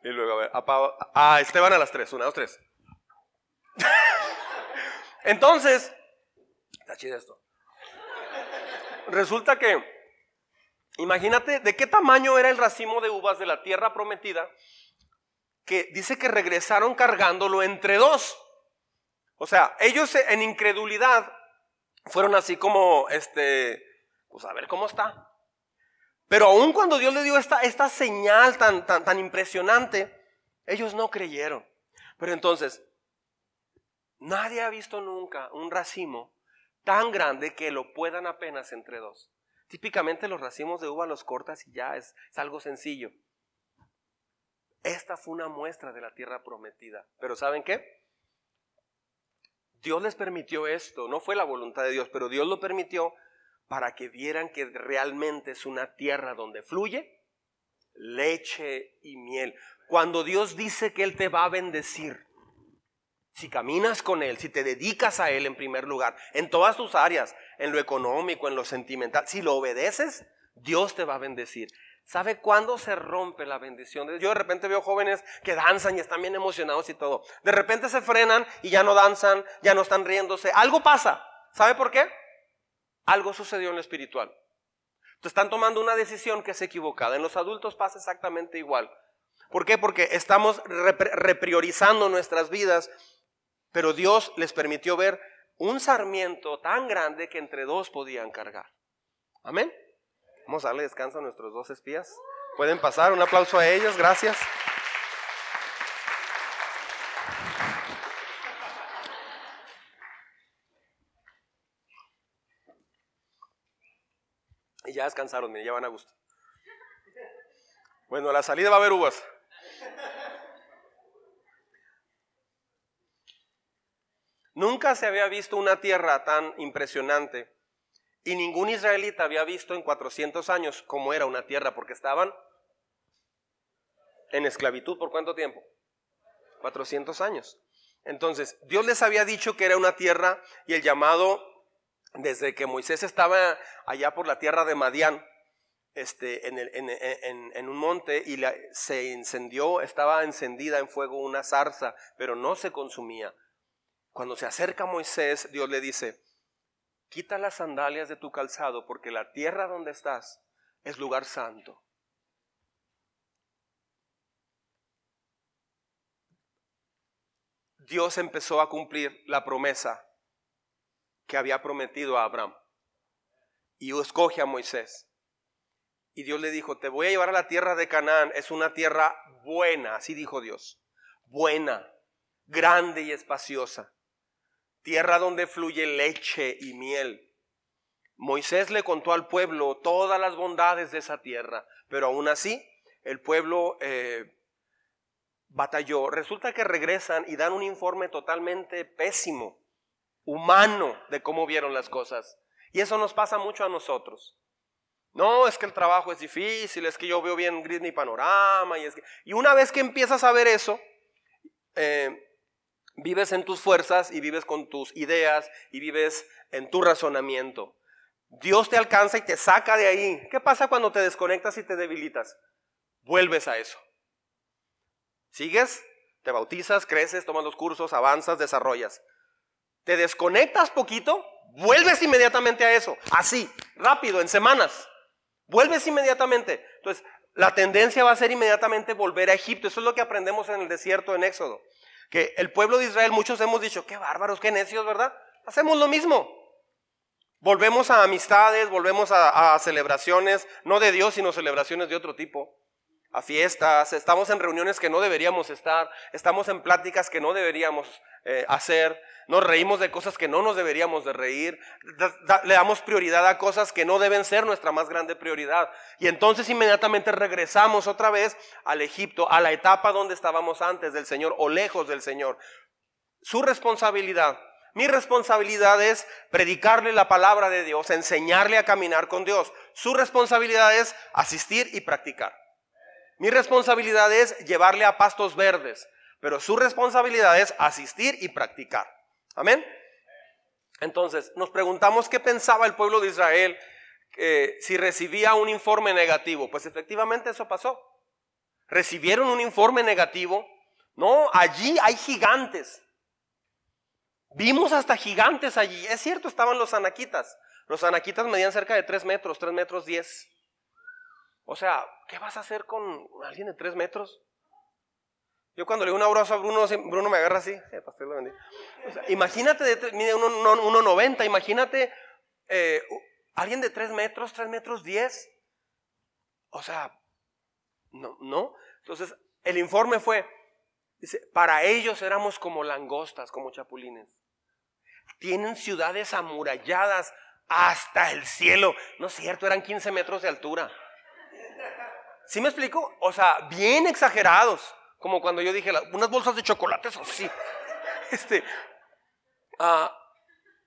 Y luego, a ver, a Ah, Esteban a las tres. Una, dos, tres. Entonces, está chido esto. Resulta que, imagínate de qué tamaño era el racimo de uvas de la tierra prometida, que dice que regresaron cargándolo entre dos. O sea, ellos en incredulidad fueron así como, este, pues a ver cómo está. Pero aun cuando Dios le dio esta, señal tan, tan, tan impresionante, ellos no creyeron. Pero entonces, nadie ha visto nunca un racimo tan grande que lo puedan apenas entre dos. Típicamente los racimos de uva los cortas y ya es, es algo sencillo. Esta fue una muestra de la tierra prometida. Pero ¿saben qué? Dios les permitió esto, no fue la voluntad de Dios, pero Dios lo permitió para que vieran que realmente es una tierra donde fluye leche y miel. Cuando Dios dice que Él te va a bendecir, si caminas con Él, si te dedicas a Él en primer lugar, en todas tus áreas, en lo económico, en lo sentimental, si lo obedeces, Dios te va a bendecir. ¿Sabe cuándo se rompe la bendición? Yo de repente veo jóvenes que danzan y están bien emocionados y todo. De repente se frenan y ya no danzan, ya no están riéndose. Algo pasa. ¿Sabe por qué? Algo sucedió en lo espiritual. Entonces están tomando una decisión que es equivocada. En los adultos pasa exactamente igual. ¿Por qué? Porque estamos repriorizando nuestras vidas, pero Dios les permitió ver un sarmiento tan grande que entre dos podían cargar. Amén. Vamos a darle descanso a nuestros dos espías. Pueden pasar, un aplauso a ellos, gracias. Descansaron, me ya van a gusto. Bueno, a la salida va a haber uvas. Nunca se había visto una tierra tan impresionante y ningún israelita había visto en 400 años cómo era una tierra porque estaban en esclavitud por cuánto tiempo? 400 años. Entonces, Dios les había dicho que era una tierra y el llamado desde que Moisés estaba allá por la tierra de Madián, este, en, un monte y se incendió, estaba encendida en fuego una zarza, pero no se consumía. Cuando se acerca Moisés, Dios le dice, quita las sandalias de tu calzado porque la tierra donde estás es lugar santo. Dios empezó a cumplir la promesa que había prometido a Abraham y escoge a Moisés. Y Dios le dijo, te voy a llevar a la tierra de Canaán. Es una tierra buena, así dijo Dios. Buena, grande y espaciosa. Tierra donde fluye leche y miel. Moisés le contó al pueblo todas las bondades de esa tierra, pero aún así el pueblo eh, batalló. Resulta que regresan y dan un informe totalmente pésimo, humano, de cómo vieron las cosas. Y eso nos pasa mucho a nosotros. No, es que el trabajo es difícil, es que yo veo bien gris mi panorama. Y, es que... y una vez que empiezas a ver eso, eh, vives en tus fuerzas y vives con tus ideas y vives en tu razonamiento. Dios te alcanza y te saca de ahí. ¿Qué pasa cuando te desconectas y te debilitas? Vuelves a eso. Sigues, te bautizas, creces, tomas los cursos, avanzas, desarrollas. Te desconectas poquito, vuelves inmediatamente a eso. Así, rápido, en semanas. Vuelves inmediatamente. Entonces, la tendencia va a ser inmediatamente volver a Egipto. Eso es lo que aprendemos en el desierto en Éxodo. Que el pueblo de Israel, muchos hemos dicho, qué bárbaros, qué necios, ¿verdad? Hacemos lo mismo. Volvemos a amistades, volvemos a, celebraciones, no de Dios, sino celebraciones de otro tipo. A fiestas, estamos en reuniones que no deberíamos estar, estamos en pláticas que no deberíamos eh, hacer, nos reímos de cosas que no nos deberíamos de reír, le damos prioridad a cosas que no deben ser nuestra más grande prioridad. Y entonces inmediatamente regresamos otra vez al Egipto, a la etapa donde estábamos antes del Señor o lejos del Señor. Su responsabilidad, mi responsabilidad es predicarle la palabra de Dios, enseñarle a caminar con Dios. Su responsabilidad es asistir y practicar. Mi responsabilidad es llevarle a pastos verdes, pero su responsabilidad es asistir y practicar. Amén. Entonces, nos preguntamos qué pensaba el pueblo de Israel si recibía un informe negativo. Pues efectivamente eso pasó. Recibieron un informe negativo. No, allí hay gigantes. Vimos hasta gigantes allí. Es cierto, estaban los anaquitas. Los anaquitas medían cerca de 3 metros, 3 metros 10. O sea, ¿qué vas a hacer con alguien de 3 metros? Yo cuando le doy un abrazo a Bruno, Bruno me agarra así. imagínate, de, mide 1,90, imagínate eh, alguien de 3 metros, 3 metros 10. O sea, no, no. Entonces, el informe fue, dice, para ellos éramos como langostas, como chapulines. Tienen ciudades amuralladas hasta el cielo. No es cierto, eran 15 metros de altura. ¿Sí me explico? O sea, bien exagerados. Como cuando yo dije, unas bolsas de chocolates así. Este, ah,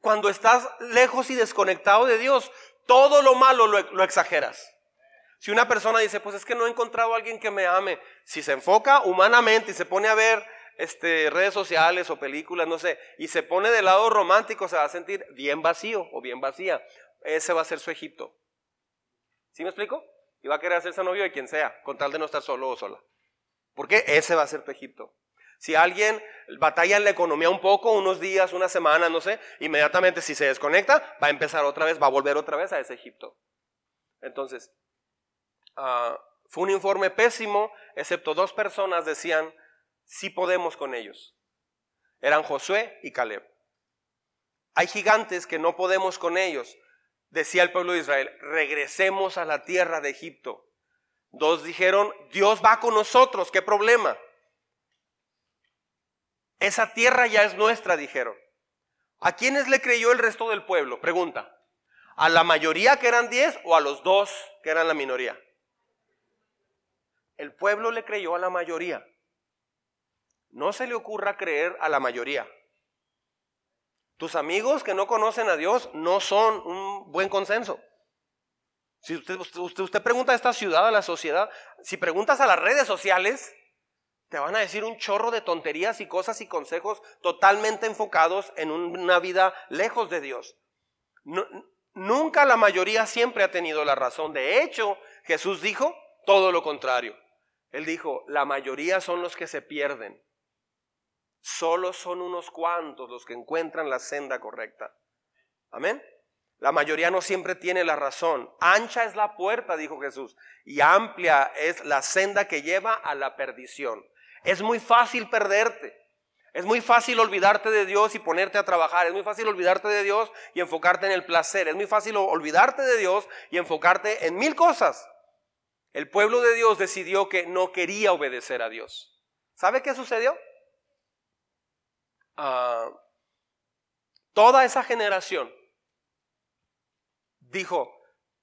cuando estás lejos y desconectado de Dios, todo lo malo lo, exageras. Si una persona dice, pues es que no he encontrado a alguien que me ame, si se enfoca humanamente y se pone a ver este, redes sociales o películas, no sé, y se pone del lado romántico, se va a sentir bien vacío o bien vacía. Ese va a ser su Egipto. ¿Sí me explico? Y va a querer hacerse novio de quien sea, con tal de no estar solo o sola. Porque ese va a ser tu Egipto. Si alguien batalla en la economía un poco, unos días, una semana, no sé, inmediatamente si se desconecta, va a empezar otra vez, va a volver otra vez a ese Egipto. Entonces, ah, Fue un informe pésimo, excepto dos personas decían, sí podemos con ellos. Eran Josué y Caleb. Hay gigantes que no podemos con ellos. Decía el pueblo de Israel, regresemos a la tierra de Egipto. Dos dijeron, Dios va con nosotros, ¿qué problema? Esa tierra ya es nuestra, dijeron. ¿A quiénes le creyó el resto del pueblo? Pregunta. ¿A la mayoría que eran diez o a los dos que eran la minoría? El pueblo le creyó a la mayoría. No se le ocurra creer a la mayoría. Tus amigos que no conocen a Dios no son un buen consenso. Si usted, usted, pregunta a esta ciudad, a la sociedad, si preguntas a las redes sociales, te van a decir un chorro de tonterías y cosas y consejos totalmente enfocados en una vida lejos de Dios. nunca la mayoría siempre ha tenido la razón. De hecho, Jesús dijo todo lo contrario. Él dijo, la mayoría son los que se pierden. Solo son unos cuantos los que encuentran la senda correcta. Amén. La mayoría no siempre tiene la razón. Ancha es la puerta, dijo Jesús, y amplia es la senda que lleva a la perdición. Es muy fácil perderte. Es muy fácil olvidarte de Dios y ponerte a trabajar. Es muy fácil olvidarte de Dios y enfocarte en el placer. Es muy fácil olvidarte de Dios y enfocarte en mil cosas. El pueblo de Dios decidió que no quería obedecer a Dios. ¿Sabe qué sucedió? Ah, toda esa generación dijo,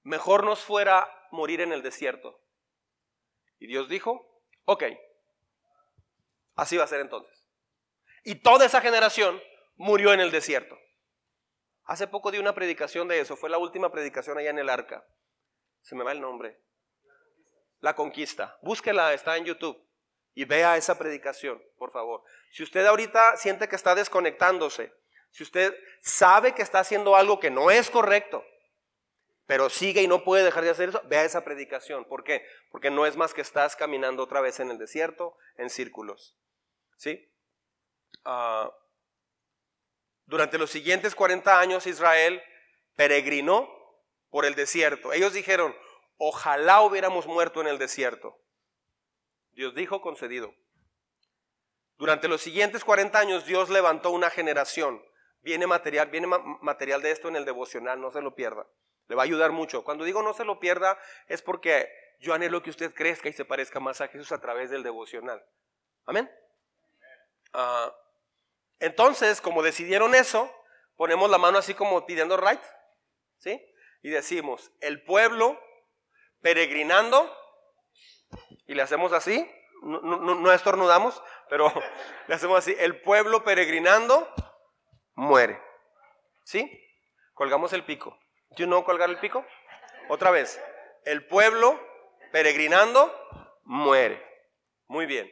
mejor nos fuera morir en el desierto. Y Dios dijo, ok, Así va a ser entonces. Y toda esa generación murió en el desierto. Hace poco di una predicación de eso, fue la última predicación allá en el arca. Se me va el nombre. La conquista. Búsquela, está en YouTube. Y vea esa predicación, por favor. Si usted ahorita siente que está desconectándose, si usted sabe que está haciendo algo que no es correcto, pero sigue y no puede dejar de hacer eso, vea esa predicación. ¿Por qué? Porque no es más que estás caminando otra vez en el desierto, en círculos. ¿Sí? Ah, durante los siguientes 40 años Israel peregrinó por el desierto. Ellos dijeron, ojalá hubiéramos muerto en el desierto. Dios dijo, concedido. Durante los siguientes 40 años Dios levantó una generación. Viene material, viene material de esto en el devocional, no se lo pierda. Le va a ayudar mucho. Cuando digo no se lo pierda es porque yo anhelo que usted crezca y se parezca más a Jesús a través del devocional. Amén. Ah, entonces, como decidieron eso, ponemos la mano así como pidiendo right, ¿sí? Y decimos, el pueblo peregrinando, y le hacemos así, no, no estornudamos, pero le hacemos así, el pueblo peregrinando muere, ¿sí? Colgamos el pico. ¿You know colgar el pico? Otra vez, el pueblo peregrinando muere. Muy bien.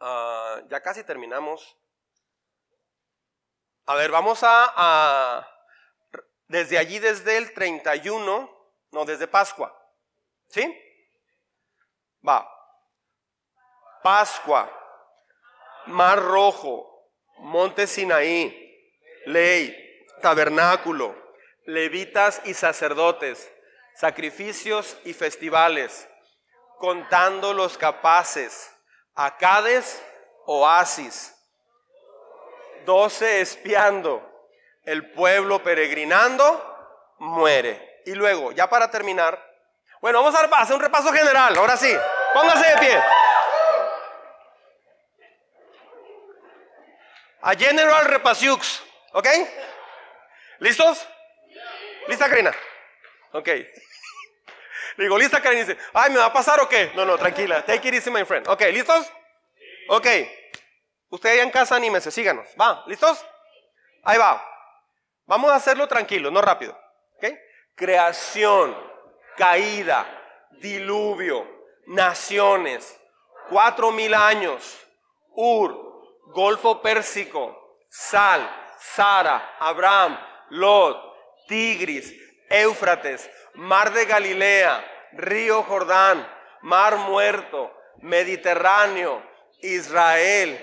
Ah, ya casi terminamos. A ver, vamos a, desde allí, desde el 31, no, desde Pascua. ¿Sí? Va. Pascua, Mar Rojo, Monte Sinaí, ley, tabernáculo, levitas y sacerdotes, sacrificios y festivales, contando los capaces Acades, oasis. Doce espiando. El pueblo peregrinando muere. Y luego, ya para terminar, bueno, vamos a hacer un repaso general. Ahora sí, póngase de pie. A General Repasiux, ¿ok? ¿Listos? ¿Lista, Karina? Ok. Le digo, ¿lista, Karen? dice, ay, ¿me va a pasar o qué? No, no, tranquila. Take it easy, my friend. Ok, ¿listos? Ok. Usted allá en casa, anímese, síganos. Va, ¿listos? Ahí va. Vamos a hacerlo tranquilo, no rápido. ¿Ok? Creación, caída, diluvio, naciones, cuatro mil años, Ur, Golfo Pérsico, Sal, Sara, Abraham, Lot, Tigris, Éufrates, Mar de Galilea, Río Jordán, Mar Muerto, Mediterráneo, Israel,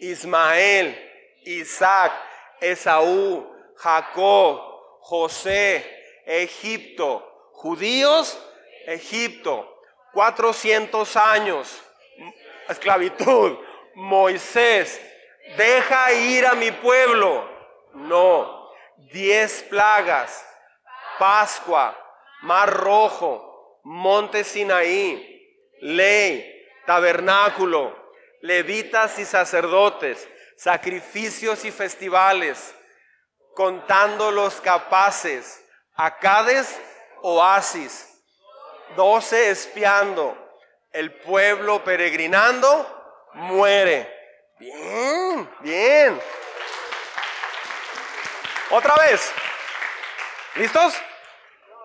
Ismael, Isaac, Esaú, Jacob, José, Egipto, judíos, Egipto, 400 años, esclavitud. Moisés, deja ir a mi pueblo. No, diez plagas, Pascua, Mar Rojo, Monte Sinaí, ley, tabernáculo, levitas y sacerdotes, sacrificios y festivales, contando los capaces, acades, oasis, doce espiando, el pueblo peregrinando, muere. Bien, bien. Otra vez. ¿Listos?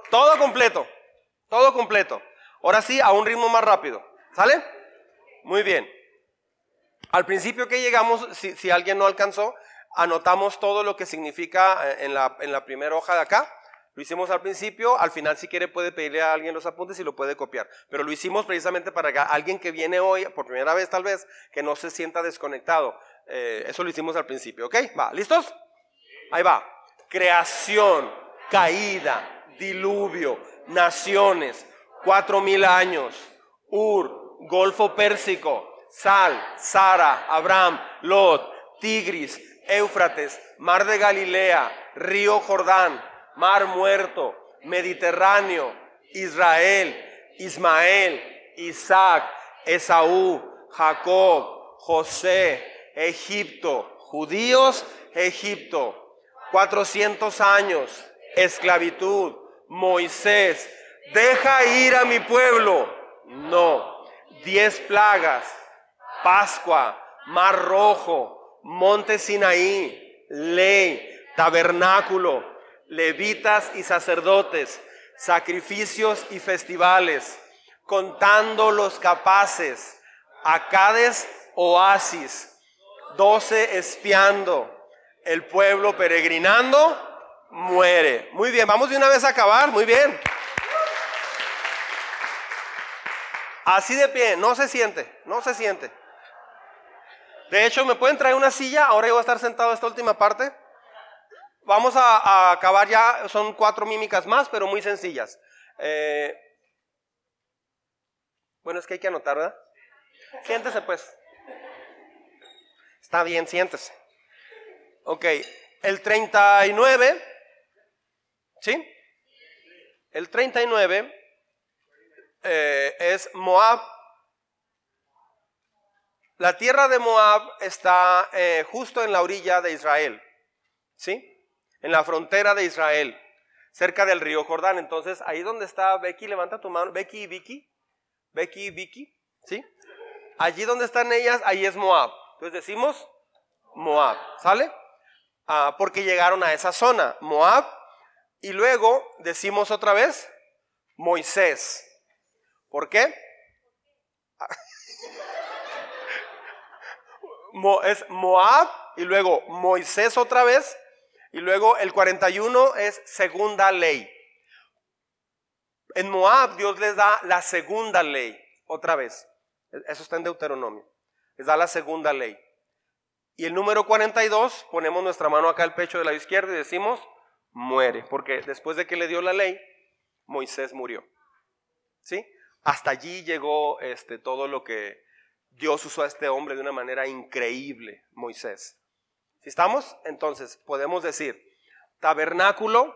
Todo completo. Todo completo. Ahora sí, a un ritmo más rápido. ¿Sale? Muy bien. Al principio que llegamos, si, alguien no alcanzó, anotamos todo lo que significa eh, en la, en la primera hoja de acá. Lo hicimos al principio, al final si quiere puede pedirle a alguien los apuntes y lo puede copiar. Pero lo hicimos precisamente para que alguien que viene hoy, por primera vez tal vez, que no se sienta desconectado. Eh, eso lo hicimos al principio, ¿ok? Va, ¿listos? Ahí va. Creación, caída, diluvio, naciones, cuatro mil años, Ur, Golfo Pérsico, Sal, Sara, Abraham, Lot, Tigris, Éufrates, Mar de Galilea, Río Jordán, Mar Muerto, Mediterráneo, Israel, Ismael, Isaac, Esaú, Jacob, José, Egipto, judíos, Egipto, 400 años, esclavitud, Moisés, deja ir a mi pueblo. No, diez plagas, Pascua, Mar Rojo, Monte Sinaí, ley, tabernáculo, levitas y sacerdotes, sacrificios y festivales, contando los capaces, acades, oasis, doce espiando, el pueblo peregrinando, muere. Muy bien, vamos de una vez a acabar, muy bien. Así de pie, no se siente, no se siente. De hecho, ¿me pueden traer una silla? Ahora yo voy a estar sentado esta última parte. Vamos a, acabar ya, son cuatro mímicas más, pero muy sencillas. Eh, bueno, es que hay que anotar, ¿verdad? Siéntese pues. Está bien, siéntese. Ok, el 39, ¿sí? El 39 eh, es Moab. La tierra de Moab está eh, justo en la orilla de Israel, ¿sí? En la frontera de Israel, cerca del río Jordán. Entonces, ahí donde está Becky, levanta tu mano, Becky y Vicky, Becky y Vicky, ¿sí? Allí donde están ellas, ahí es Moab. Entonces decimos Moab, ¿sale? Ah, porque llegaron a esa zona, Moab, y luego decimos otra vez Moisés. ¿Por qué? es Moab y luego Moisés otra vez y luego el 41 es segunda ley. En Moab Dios les da la segunda ley, otra vez. Eso está en Deuteronomio. Les da la segunda ley. Y el número 42, ponemos nuestra mano acá al pecho de la izquierda y decimos, muere. Porque después de que le dio la ley, Moisés murió. ¿Sí? Hasta allí llegó este, todo lo que Dios usó a este hombre de una manera increíble, Moisés. Si estamos, entonces podemos decir tabernáculo,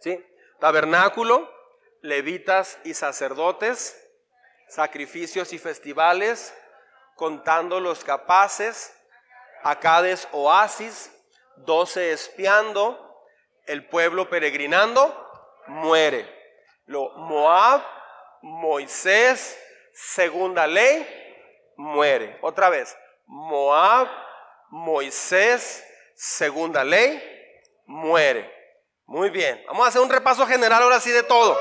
¿sí? Tabernáculo, levitas y sacerdotes, sacrificios y festivales, contando los capaces, acades oasis, doce espiando, el pueblo peregrinando, muere. Lo Moab, Moisés, segunda ley, muere. Otra vez, Moab, Moisés, segunda ley, muere. Muy bien, vamos a hacer un repaso general ahora sí de todo.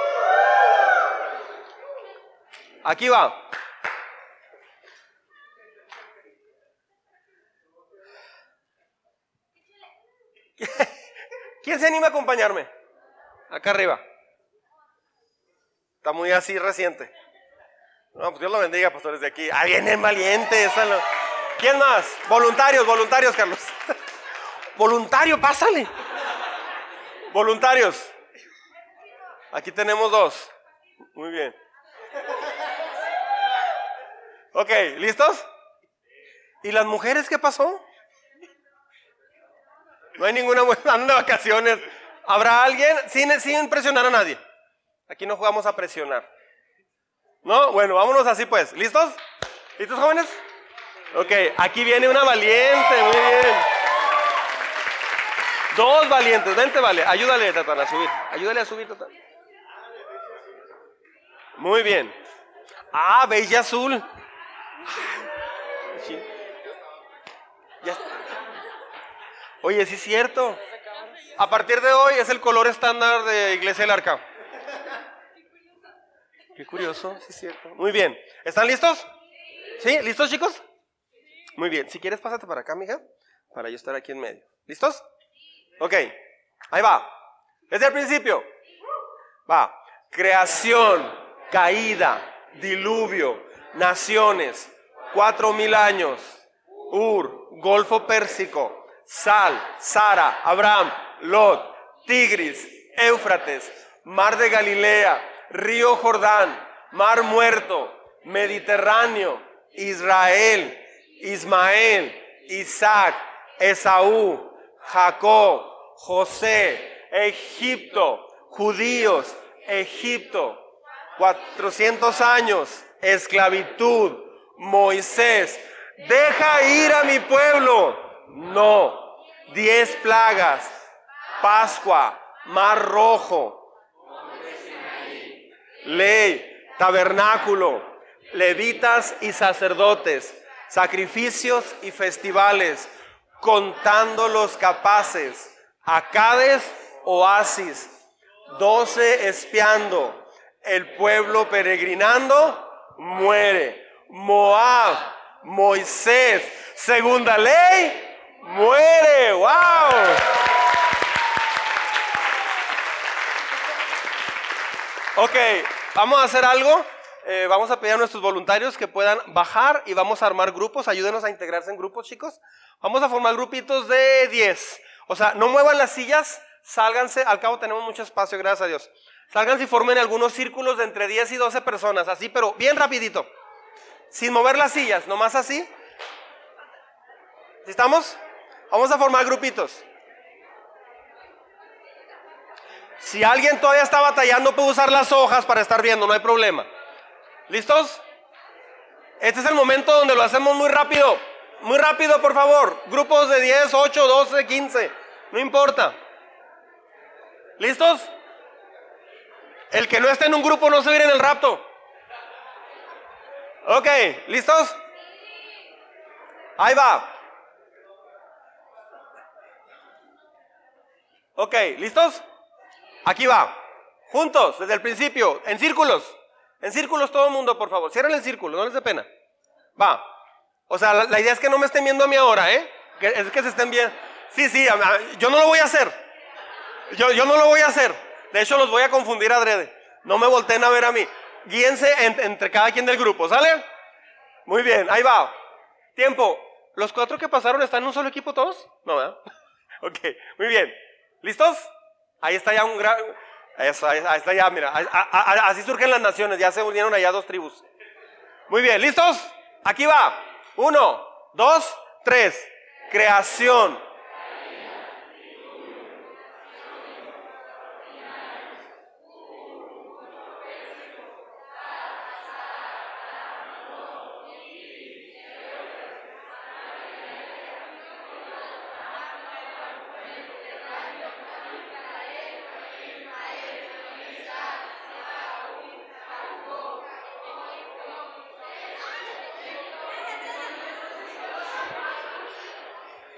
Aquí va. ¿Quién se anima a acompañarme? Acá arriba. Está muy así reciente. No, pues Dios lo bendiga, pastores de aquí. Ah, vienen valientes. ¿Quién más? Voluntarios, voluntarios, Carlos. Voluntario, pásale. Voluntarios. Aquí tenemos dos. Muy bien. Ok, ¿listos? ¿Y las mujeres qué pasó? No hay ninguna buena de vacaciones. ¿Habrá alguien sin, sin presionar a nadie? Aquí no jugamos a presionar. ¿No? Bueno, vámonos así pues. ¿Listos? ¿Listos jóvenes? Ok, aquí viene una valiente, muy bien. Dos valientes, vente, vale. Ayúdale, Tatana, a subir. Ayúdale a subir, Tatana. Muy bien. Ah, beige azul. Oye, sí es cierto. A partir de hoy es el color estándar de Iglesia del Arca. Qué curioso, sí es cierto. Muy bien. ¿Están listos? ¿Sí? ¿Listos, chicos? Muy bien. Si quieres, pásate para acá, mija, para yo estar aquí en medio. ¿Listos? Ok. Ahí va. Desde el principio. Va. Creación, caída, diluvio, naciones, cuatro mil años, Ur, Golfo Pérsico, Sal, Sara, Abraham, Lot, Tigris, Éufrates, Mar de Galilea, Río Jordán, Mar Muerto, Mediterráneo, Israel, Ismael, Isaac, Esaú, Jacob, José, Egipto, judíos, Egipto, 400 años, esclavitud, Moisés, deja ir a mi pueblo. No, diez plagas, Pascua, Mar Rojo, ley, tabernáculo, levitas y sacerdotes, sacrificios y festivales, contando los capaces, acades, oasis, doce espiando, el pueblo peregrinando muere. Moab, Moisés, segunda ley, muere. ¡Wow! Ok, vamos a hacer algo. Eh, vamos a pedir a nuestros voluntarios que puedan bajar y vamos a armar grupos. Ayúdenos a integrarse en grupos, chicos. Vamos a formar grupitos de 10. O sea, no muevan las sillas, sálganse. Al cabo tenemos mucho espacio, gracias a Dios. Salgan y formen algunos círculos de entre 10 y 12 personas, así, pero bien rapidito. Sin mover las sillas, nomás así. ¿Estamos? Vamos a formar grupitos. Si alguien todavía está batallando, puede usar las hojas para estar viendo, no hay problema. ¿Listos? Este es el momento donde lo hacemos muy rápido. Muy rápido, por favor. Grupos de 10, 8, 12, 15. No importa. ¿Listos? El que no esté en un grupo no se viene en el rapto. Ok, ¿listos? Ahí va. Ok, ¿listos? Aquí va. Juntos, desde el principio, en círculos. En círculos todo el mundo, por favor. Cierren el círculo, no les dé pena. Va. O sea, la, idea es que no me estén viendo a mí ahora, ¿eh? Es que se estén viendo. Sí, sí, yo no lo voy a hacer. Yo, yo no lo voy a hacer. De hecho, los voy a confundir adrede. No me volteen a ver a mí. Guíense entre cada quien del grupo, ¿sale? Muy bien, ahí va. Tiempo. ¿Los cuatro que pasaron están en un solo equipo todos? No, ¿verdad? ok, muy bien. ¿Listos? Ahí está ya un gran... Eso, ahí, está ya, mira. así surgen las naciones, ya se unieron allá dos tribus. Muy bien, ¿listos? Aquí va. Uno, dos, tres. Creación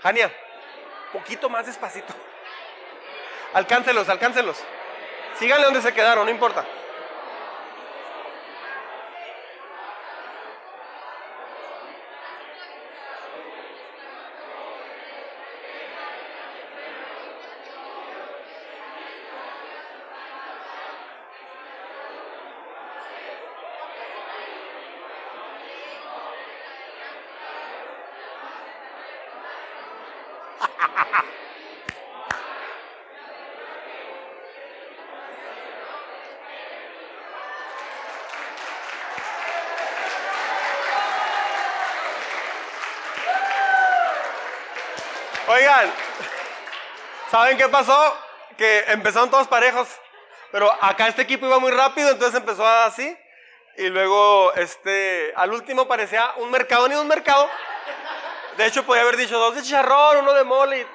Jania, poquito más despacito. Alcáncelos, alcáncelos. Síganle donde se quedaron, no importa. ¿Saben qué pasó? Que empezaron todos parejos, pero acá este equipo iba muy rápido, entonces empezó así. Y luego, este, al último parecía un mercado, ni un mercado. De hecho, podía haber dicho dos de chicharrón, uno de mole.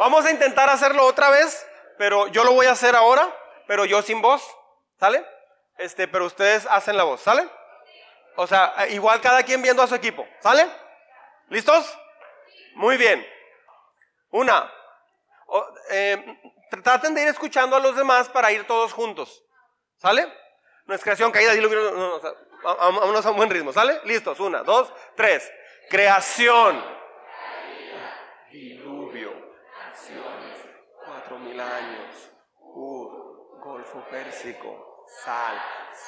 Vamos a intentar hacerlo otra vez, pero yo lo voy a hacer ahora, pero yo sin voz, ¿sale? Este, pero ustedes hacen la voz, ¿sale? O sea, igual cada quien viendo a su equipo, ¿sale? ¿Listos? Muy bien. Una. Eh, traten de ir escuchando a los demás para ir todos juntos. ¿Sale? Nuestra creación caída, diluvio, no, vámonos a un buen ritmo, ¿sale? Listos, una, dos, tres. Creación. Diluvio. Naciones. Cuatro mil años. Ur. Golfo Pérsico. Sal.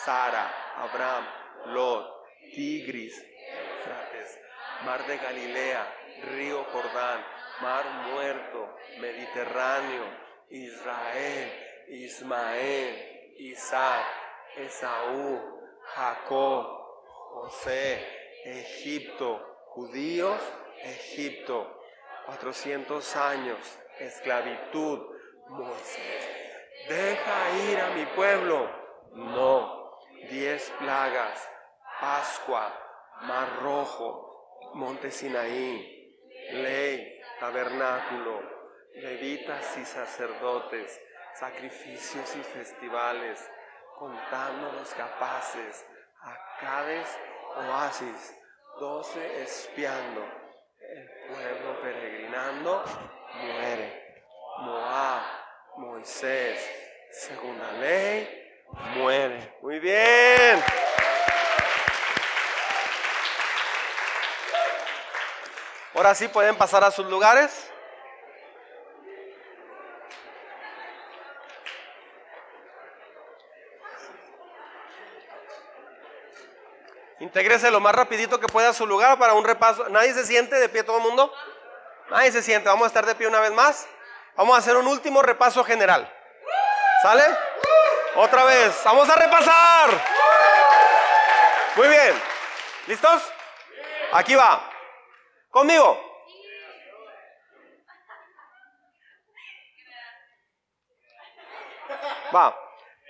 Sara. Abraham. Lot. Tigris. Eufrates. Mar de Galilea. Río Jordán. Mar muerto. Mediterráneo. Israel. Ismael. Isaac. Esaú. Jacob. José. Egipto judíos, Egipto, 400 años, esclavitud, Moisés, deja ir a mi pueblo. No, diez plagas, Pascua, Mar Rojo, Monte Sinaí, ley, tabernáculo, levitas y sacerdotes, sacrificios y festivales, contando los capaces, acades, oasis, doce espiando, el pueblo peregrinando muere. Moab, Moisés, segunda ley, muere. Muy bien. Ahora sí pueden pasar a sus lugares. Intégrese lo más rapidito que pueda a su lugar para un repaso. ¿Nadie se siente de pie todo el mundo? Nadie se siente. Vamos a estar de pie una vez más. Vamos a hacer un último repaso general. ¿Sale? Otra vez. Vamos a repasar. Muy bien. ¿Listos? Aquí va. Conmigo. Va.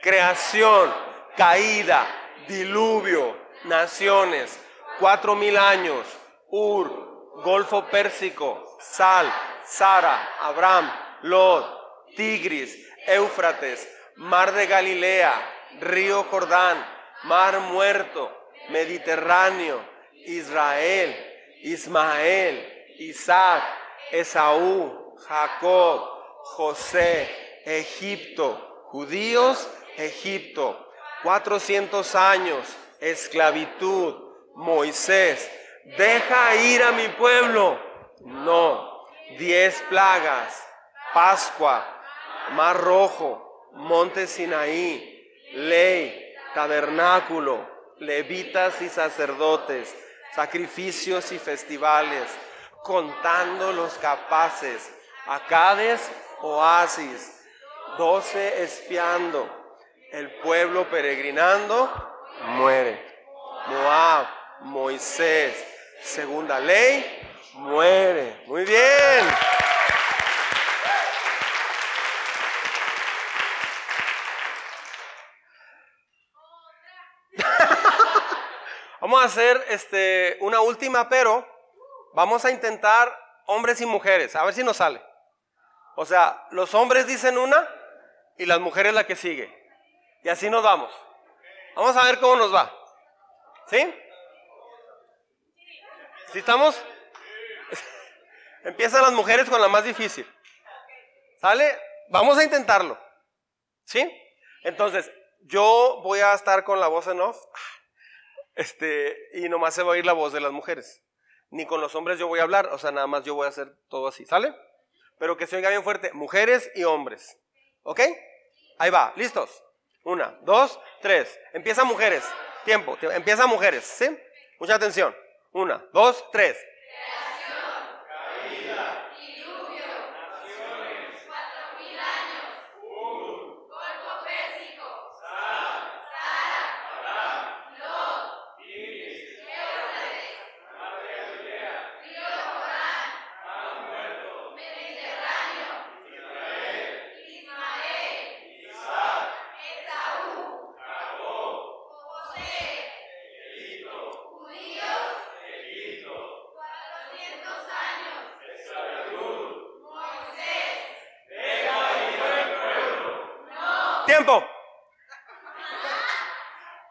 Creación, caída, diluvio, naciones, cuatro mil años, Ur, Golfo Pérsico, Sal, Sara, Abraham, Lot, Tigris, Éufrates, Mar de Galilea, Río Jordán, Mar Muerto, Mediterráneo, Israel, Ismael, Isaac, Esaú, Jacob, José, Egipto, judíos, Egipto, 400 años, esclavitud. Moisés, deja ir a mi pueblo. No, diez plagas, Pascua, Mar Rojo, Monte Sinaí, ley, tabernáculo, levitas y sacerdotes, sacrificios y festivales, contando los capaces, acades, oasis, doce espiando, el pueblo peregrinando, muere. Moab, Moisés, segunda ley, muere. Muy bien. Vamos hacer este, una última, pero vamos a intentar hombres y mujeres, a ver si nos sale. O sea, los hombres dicen una y las mujeres la que sigue. Y así nos vamos. Vamos a ver cómo nos va. ¿Sí estamos? Empiezan las mujeres con la más difícil. ¿Sale? Vamos a intentarlo. ¿Sí? Entonces, yo voy a estar con la voz en off. Este, y nomás se va a oír la voz de las mujeres. Ni con los hombres yo voy a hablar, o sea, nada más yo voy a hacer todo así, ¿sale? Pero que se oiga bien fuerte, mujeres y hombres. ¿Ok? Ahí va, listos. Una, dos, tres. Empieza mujeres. Tiempo. Empieza mujeres. ¿Sí? Mucha atención. Una, dos, tres.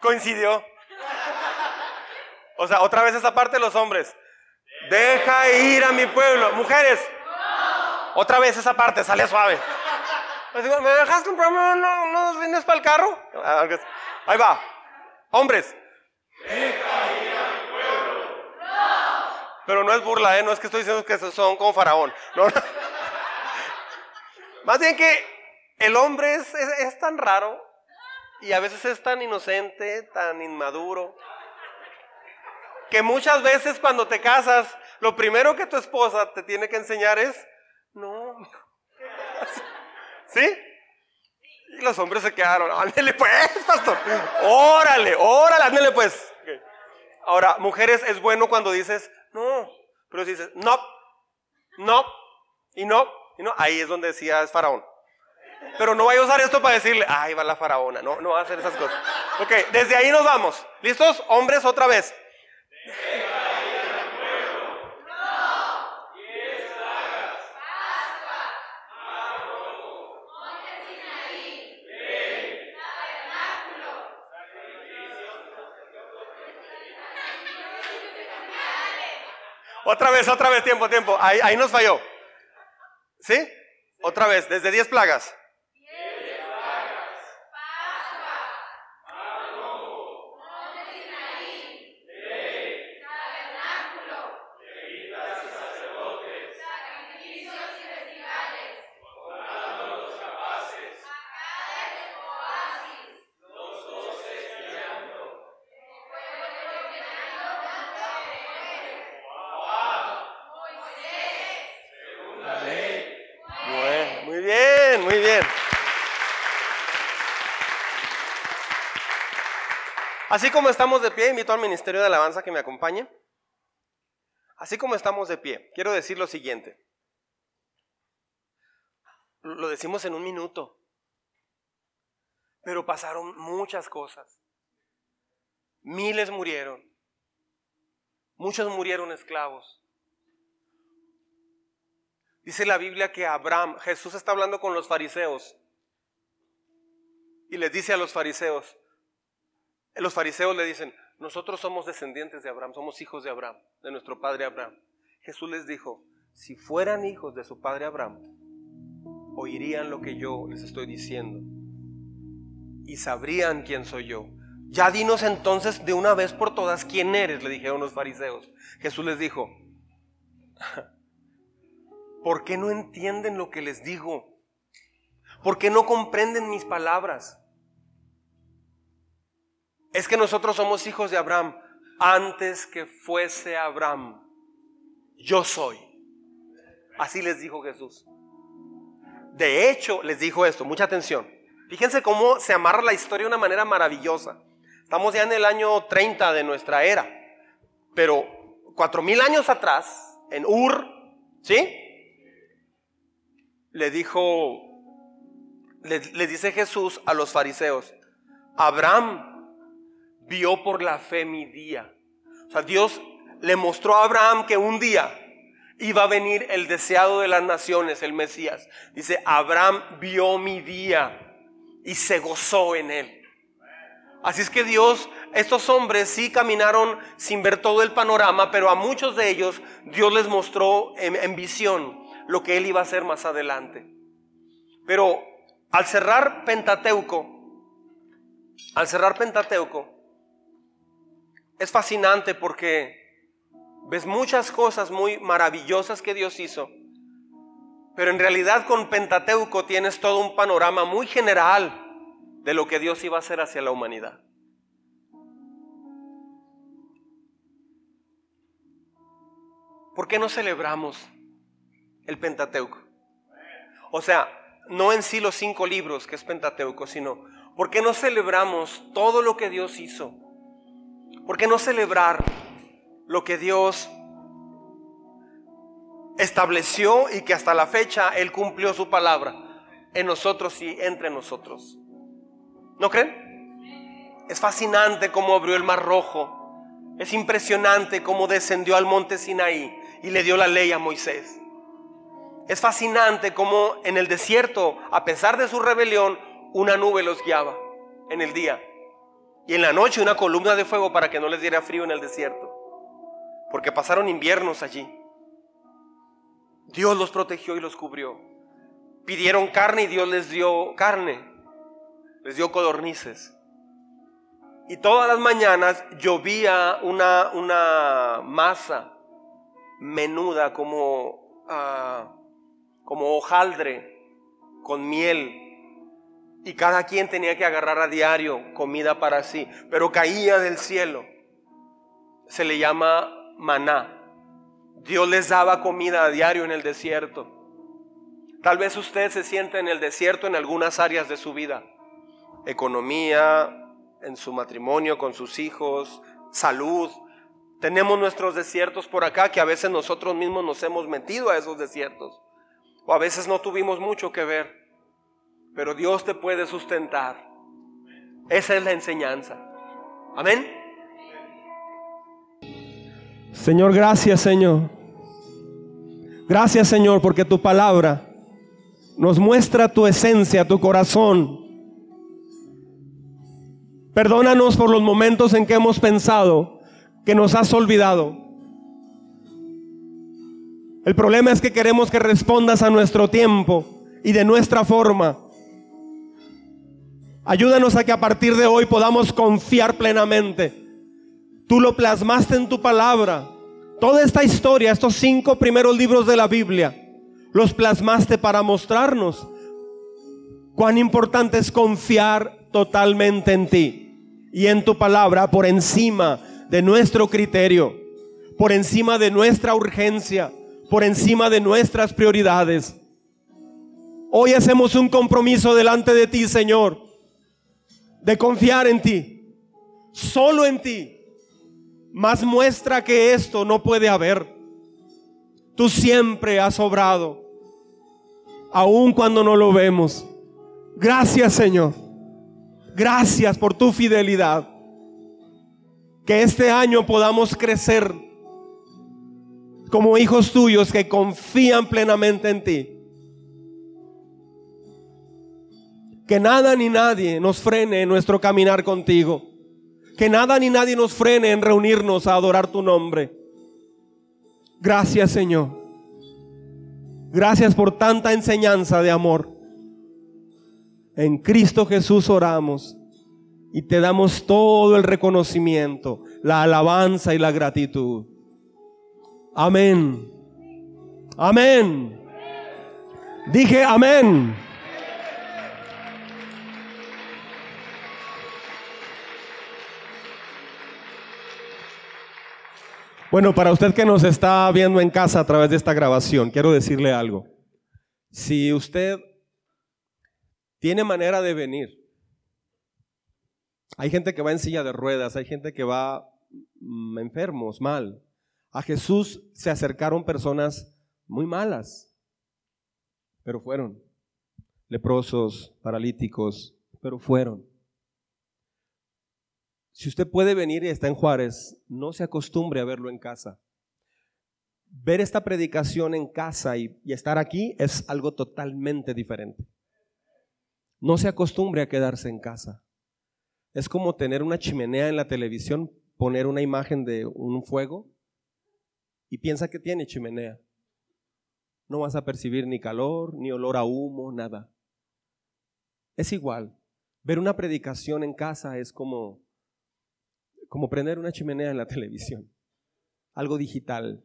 Coincidió. O sea, otra vez esa parte de los hombres. Deja ir a mi pueblo. Mujeres. Otra vez esa parte, sale suave. ¿Me dejas comprarme unos rines para el carro? Ahí va. Hombres. Deja ir a mi pueblo. Pero no es burla, ¿eh? No es que estoy diciendo que son como faraón. No, Más bien que el hombre es, es tan raro y a veces es tan inocente, tan inmaduro, que muchas veces cuando te casas, lo primero que tu esposa te tiene que enseñar es, no, ¿sí? Y los hombres se quedaron, ándele pues, pastor, órale, órale, ándele pues. Ahora, mujeres, es bueno cuando dices, no, pero si dices, no, no, y no, y no, ahí es donde decía es faraón. Pero no voy a usar esto para decirle, ahí va la faraona, no, no va a hacer esas cosas. Ok, desde ahí nos vamos. ¿Listos? Hombres, otra vez. Otra vez, otra vez, tiempo, tiempo. Ahí, ahí nos falló. ¿Sí? Otra vez, desde 10 plagas. Así como estamos de pie, invito al Ministerio de Alabanza que me acompañe. Así como estamos de pie, quiero decir lo siguiente. Lo decimos en un minuto. Pero pasaron muchas cosas. Miles murieron. Muchos murieron esclavos. Dice la Biblia que Abraham, Jesús está hablando con los fariseos. Y les dice a los fariseos, los fariseos le dicen, nosotros somos descendientes de Abraham, somos hijos de Abraham, de nuestro padre Abraham. Jesús les dijo, si fueran hijos de su padre Abraham, oirían lo que yo les estoy diciendo y sabrían quién soy yo. Ya dinos entonces de una vez por todas quién eres, le dijeron los fariseos. Jesús les dijo, ¿por qué no entienden lo que les digo? ¿Por qué no comprenden mis palabras? Es que nosotros somos hijos de Abraham. Antes que fuese Abraham, yo soy. Así les dijo Jesús. De hecho, les dijo esto, mucha atención. Fíjense cómo se amarra la historia de una manera maravillosa. Estamos ya en el año 30 de nuestra era. Pero cuatro mil años atrás, en Ur, ¿sí? Le dijo, le dice Jesús a los fariseos, Abraham vio por la fe mi día. O sea, Dios le mostró a Abraham que un día iba a venir el deseado de las naciones, el Mesías. Dice, Abraham vio mi día y se gozó en él. Así es que Dios, estos hombres sí caminaron sin ver todo el panorama, pero a muchos de ellos Dios les mostró en, en visión lo que él iba a hacer más adelante. Pero al cerrar Pentateuco, al cerrar Pentateuco, es fascinante porque ves muchas cosas muy maravillosas que Dios hizo. Pero en realidad con Pentateuco tienes todo un panorama muy general de lo que Dios iba a hacer hacia la humanidad. ¿Por qué no celebramos el Pentateuco? O sea, no en sí los cinco libros que es Pentateuco, sino ¿por qué no celebramos todo lo que Dios hizo? ¿Por qué no celebrar lo que Dios estableció y que hasta la fecha Él cumplió su palabra en nosotros y entre nosotros? ¿No creen? Es fascinante cómo abrió el mar rojo. Es impresionante cómo descendió al monte Sinaí y le dio la ley a Moisés. Es fascinante cómo en el desierto, a pesar de su rebelión, una nube los guiaba en el día y en la noche una columna de fuego para que no les diera frío en el desierto, porque pasaron inviernos allí. Dios los protegió y los cubrió. Pidieron carne y Dios les dio carne, les dio codornices. Y todas las mañanas llovía una, una masa menuda como, ah, como hojaldre con miel. Y cada quien tenía que agarrar a diario comida para sí. Pero caía del cielo. Se le llama maná. Dios les daba comida a diario en el desierto. Tal vez usted se siente en el desierto en algunas áreas de su vida. Economía, en su matrimonio con sus hijos, salud. Tenemos nuestros desiertos por acá que a veces nosotros mismos nos hemos metido a esos desiertos. O a veces no tuvimos mucho que ver. Pero Dios te puede sustentar. Esa es la enseñanza. Amén. Señor, gracias Señor. Gracias Señor porque tu palabra nos muestra tu esencia, tu corazón. Perdónanos por los momentos en que hemos pensado que nos has olvidado. El problema es que queremos que respondas a nuestro tiempo y de nuestra forma. Ayúdanos a que a partir de hoy podamos confiar plenamente. Tú lo plasmaste en tu palabra. Toda esta historia, estos cinco primeros libros de la Biblia, los plasmaste para mostrarnos cuán importante es confiar totalmente en ti y en tu palabra por encima de nuestro criterio, por encima de nuestra urgencia, por encima de nuestras prioridades. Hoy hacemos un compromiso delante de ti, Señor, de confiar en ti, solo en ti. Más muestra que esto no puede haber. Tú siempre has obrado, aun cuando no lo vemos. Gracias, Señor. Gracias por tu fidelidad. Que este año podamos crecer como hijos tuyos que confían plenamente en ti. Que nada ni nadie nos frene en nuestro caminar contigo. Que nada ni nadie nos frene en reunirnos a adorar tu nombre. Gracias Señor. Gracias por tanta enseñanza de amor. En Cristo Jesús oramos y te damos todo el reconocimiento, la alabanza y la gratitud. Amén. Amén. Dije amén. Bueno, para usted que nos está viendo en casa a través de esta grabación, quiero decirle algo. Si usted tiene manera de venir. Hay gente que va en silla de ruedas, hay gente que va mm, enfermos, mal. A Jesús se acercaron personas muy malas, pero fueron. Leprosos, paralíticos, pero fueron. Si usted puede venir y está en Juárez, no se acostumbre a verlo en casa. Ver esta predicación en casa y, estar aquí es algo totalmente diferente. No se acostumbre a quedarse en casa. Es como tener una chimenea en la televisión, poner una imagen de un fuego y piensa que tiene chimenea. No vas a percibir ni calor, ni olor a humo, nada. Es igual. Ver una predicación en casa es como, como prender una chimenea en la televisión. Algo digital.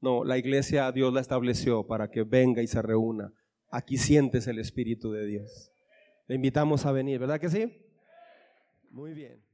No, la iglesia Dios la estableció para que venga y se reúna. Aquí sientes el Espíritu de Dios. Le invitamos a venir, ¿verdad que sí? Muy bien.